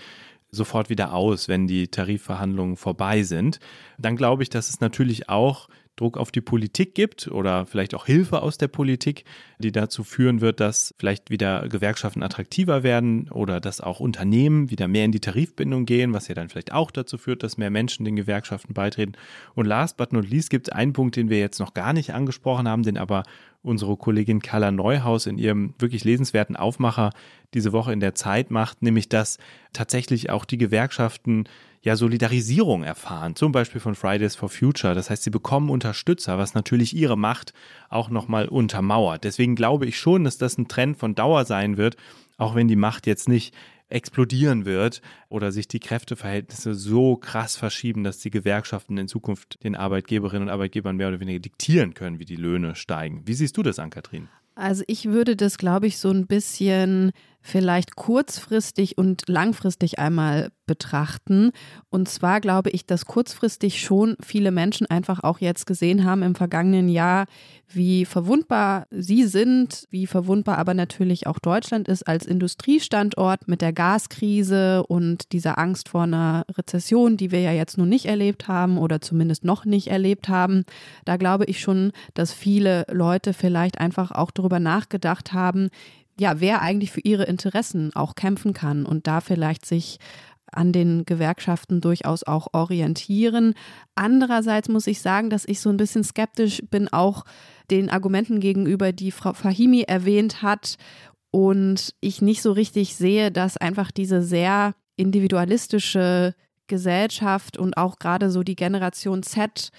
sofort wieder aus, wenn die Tarifverhandlungen vorbei sind. Dann glaube ich, dass es natürlich auch Druck auf die Politik gibt oder vielleicht auch Hilfe aus der Politik, die dazu führen wird, dass vielleicht wieder Gewerkschaften attraktiver werden oder dass auch Unternehmen wieder mehr in die Tarifbindung gehen, was ja dann vielleicht auch dazu führt, dass mehr Menschen den Gewerkschaften beitreten. Und last but not least gibt es einen Punkt, den wir jetzt noch gar nicht angesprochen haben, den aber unsere Kollegin Carla Neuhaus in ihrem wirklich lesenswerten Aufmacher diese Woche in der Zeit macht, nämlich dass tatsächlich auch die Gewerkschaften ja Solidarisierung erfahren, zum Beispiel von Fridays for Future. Das heißt, sie bekommen Unterstützer, was natürlich ihre Macht auch nochmal untermauert. Deswegen glaube ich schon, dass das ein Trend von Dauer sein wird, auch wenn die Macht jetzt nicht explodieren wird oder sich die Kräfteverhältnisse so krass verschieben, dass die Gewerkschaften in Zukunft den Arbeitgeberinnen und Arbeitgebern mehr oder weniger diktieren können, wie die Löhne steigen. Wie siehst du das an, Kathrin? Also ich würde das, glaube ich, so ein bisschen vielleicht kurzfristig und langfristig einmal betrachten. Und zwar glaube ich, dass kurzfristig schon viele Menschen einfach auch jetzt gesehen haben im vergangenen Jahr, wie verwundbar sie sind, wie verwundbar aber natürlich auch Deutschland ist als Industriestandort mit der Gaskrise und dieser Angst vor einer Rezession, die wir ja jetzt nun nicht erlebt haben oder zumindest noch nicht erlebt haben. Da glaube ich schon, dass viele Leute vielleicht einfach auch darüber nachgedacht haben, ja, wer eigentlich für ihre Interessen auch kämpfen kann und da vielleicht sich an den Gewerkschaften durchaus auch orientieren. Andererseits muss ich sagen, dass ich so ein bisschen skeptisch bin, auch den Argumenten gegenüber, die Frau Fahimi erwähnt hat. Und ich nicht so richtig sehe, dass einfach diese sehr individualistische Gesellschaft und auch gerade so die Generation Z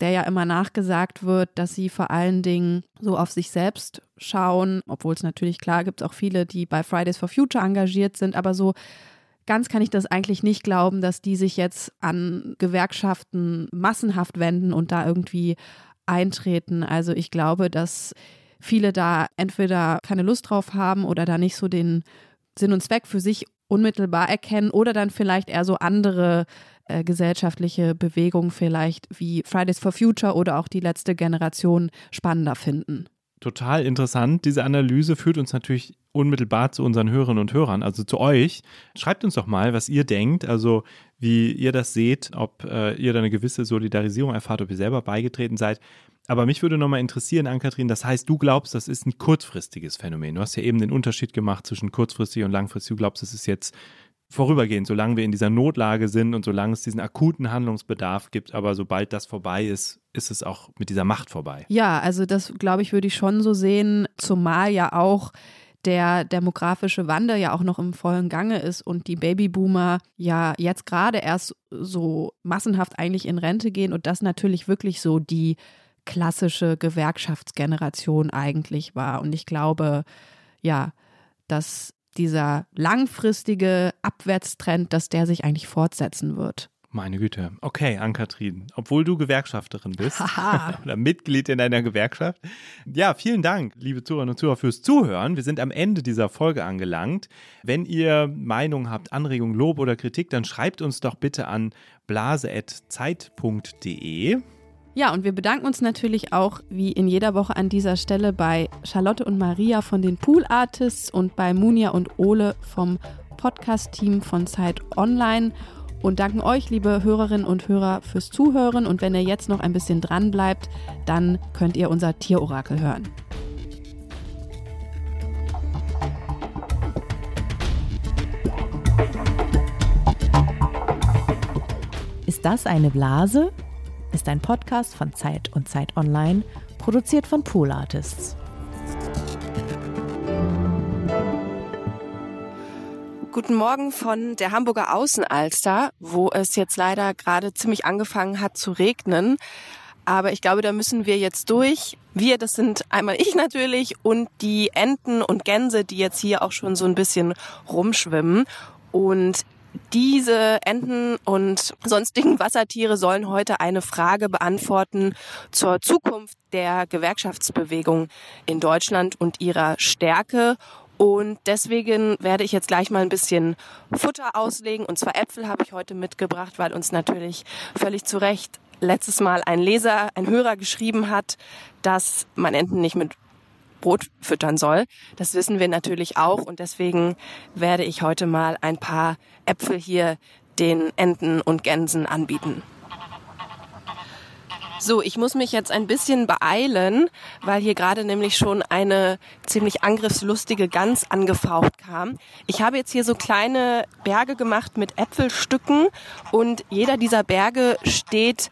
der ja immer nachgesagt wird, dass sie vor allen Dingen so auf sich selbst schauen, obwohl es natürlich klar gibt, auch viele, die bei Fridays for Future engagiert sind, aber so ganz kann ich das eigentlich nicht glauben, dass die sich jetzt an Gewerkschaften massenhaft wenden und da irgendwie eintreten. Also ich glaube, dass viele da entweder keine Lust drauf haben oder da nicht so den Sinn und Zweck für sich unmittelbar erkennen oder dann vielleicht eher so andere äh, gesellschaftliche Bewegungen vielleicht wie Fridays for Future oder auch die letzte Generation spannender finden. Total interessant. Diese Analyse führt uns natürlich unmittelbar zu unseren Hörerinnen und Hörern, also zu euch. Schreibt uns doch mal, was ihr denkt, also wie ihr das seht, ob äh, ihr da eine gewisse Solidarisierung erfahrt, ob ihr selber beigetreten seid. Aber mich würde nochmal interessieren, Ann-Kathrin, das heißt, du glaubst, das ist ein kurzfristiges Phänomen. Du hast ja eben den Unterschied gemacht zwischen kurzfristig und langfristig. Du glaubst, es ist jetzt vorübergehend, solange wir in dieser Notlage sind und solange es diesen akuten Handlungsbedarf gibt. Aber sobald das vorbei ist, ist es auch mit dieser Macht vorbei. Ja, also das, glaube ich, würde ich schon so sehen, zumal ja auch der demografische Wandel ja auch noch im vollen Gange ist und die Babyboomer ja jetzt gerade erst so massenhaft eigentlich in Rente gehen und das natürlich wirklich so die klassische Gewerkschaftsgeneration eigentlich war. Und ich glaube, ja, dass dieser langfristige Abwärtstrend, dass der sich eigentlich fortsetzen wird. Meine Güte. Okay, Ann-Kathrin, obwohl du Gewerkschafterin bist oder Mitglied in einer Gewerkschaft. Ja, vielen Dank, liebe Zuhörerinnen und Zuhörer, fürs Zuhören. Wir sind am Ende dieser Folge angelangt. Wenn ihr Meinungen habt, Anregungen, Lob oder Kritik, dann schreibt uns doch bitte an blase.zeit.de. Ja, und wir bedanken uns natürlich auch wie in jeder Woche an dieser Stelle bei Charlotte und Maria von den Pool Artists und bei Munia und Ole vom Podcast-Team von Zeit Online und danken euch, liebe Hörerinnen und Hörer, fürs Zuhören. Und wenn ihr jetzt noch ein bisschen dran bleibt, dann könnt ihr unser Tierorakel hören. Ist das eine Blase? Ist ein Podcast von Zeit und Zeit Online, produziert von Pool Artists. Guten Morgen von der Hamburger Außenalster, wo es jetzt leider gerade ziemlich angefangen hat zu regnen. Aber ich glaube, da müssen wir jetzt durch. Wir, das sind einmal ich natürlich und die Enten und Gänse, die jetzt hier auch schon so ein bisschen rumschwimmen. Und diese Enten und sonstigen Wassertiere sollen heute eine Frage beantworten zur Zukunft der Gewerkschaftsbewegung in Deutschland und ihrer Stärke. Und deswegen werde ich jetzt gleich mal ein bisschen Futter auslegen. Und zwar Äpfel habe ich heute mitgebracht, weil uns natürlich völlig zu Recht letztes Mal ein Leser, ein Hörer geschrieben hat, dass man Enten nicht mit Brot füttern soll. Das wissen wir natürlich auch und deswegen werde ich heute mal ein paar Äpfel hier den Enten und Gänsen anbieten. So, ich muss mich jetzt ein bisschen beeilen, weil hier gerade nämlich schon eine ziemlich angriffslustige Gans angefaucht kam. Ich habe jetzt hier so kleine Berge gemacht mit Äpfelstücken und jeder dieser Berge steht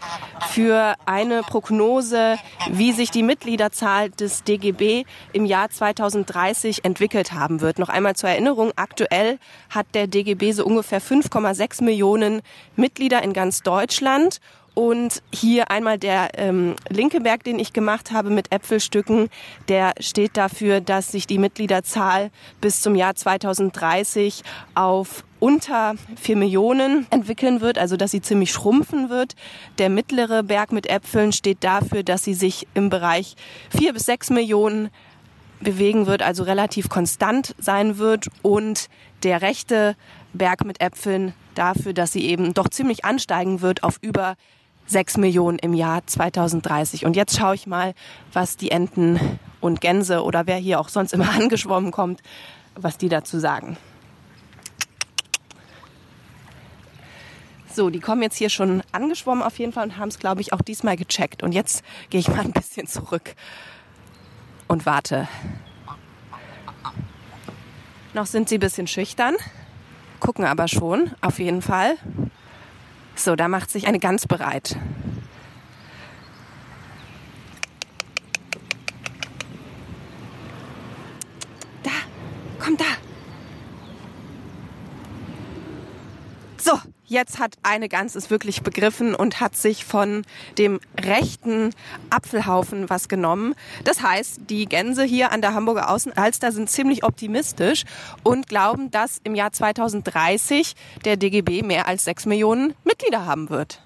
für eine Prognose, wie sich die Mitgliederzahl des DGB im Jahr 2030 entwickelt haben wird. Noch einmal zur Erinnerung, aktuell hat der DGB so ungefähr 5,6 Millionen Mitglieder in ganz Deutschland und hier einmal der ähm, linke Berg, den ich gemacht habe mit Äpfelstücken, der steht dafür, dass sich die Mitgliederzahl bis zum Jahr 2030 auf unter vier Millionen entwickeln wird, also dass sie ziemlich schrumpfen wird. Der mittlere Berg mit Äpfeln steht dafür, dass sie sich im Bereich vier bis sechs Millionen bewegen wird, also relativ konstant sein wird. Und der rechte Berg mit Äpfeln dafür, dass sie eben doch ziemlich ansteigen wird auf über 6 Millionen im Jahr 2030. Und jetzt schaue ich mal, was die Enten und Gänse oder wer hier auch sonst immer angeschwommen kommt, was die dazu sagen. So, die kommen jetzt hier schon angeschwommen auf jeden Fall und haben es, glaube ich, auch diesmal gecheckt. Und jetzt gehe ich mal ein bisschen zurück und warte. Noch sind sie ein bisschen schüchtern, gucken aber schon, auf jeden Fall. So, da macht sich eine Gans bereit. Da, komm da. So, jetzt hat eine Gans es wirklich begriffen und hat sich von dem rechten Apfelhaufen was genommen. Das heißt, die Gänse hier an der Hamburger Außenalster sind ziemlich optimistisch und glauben, dass im Jahr 2030 der DGB mehr als sechs Millionen Mitglieder haben wird.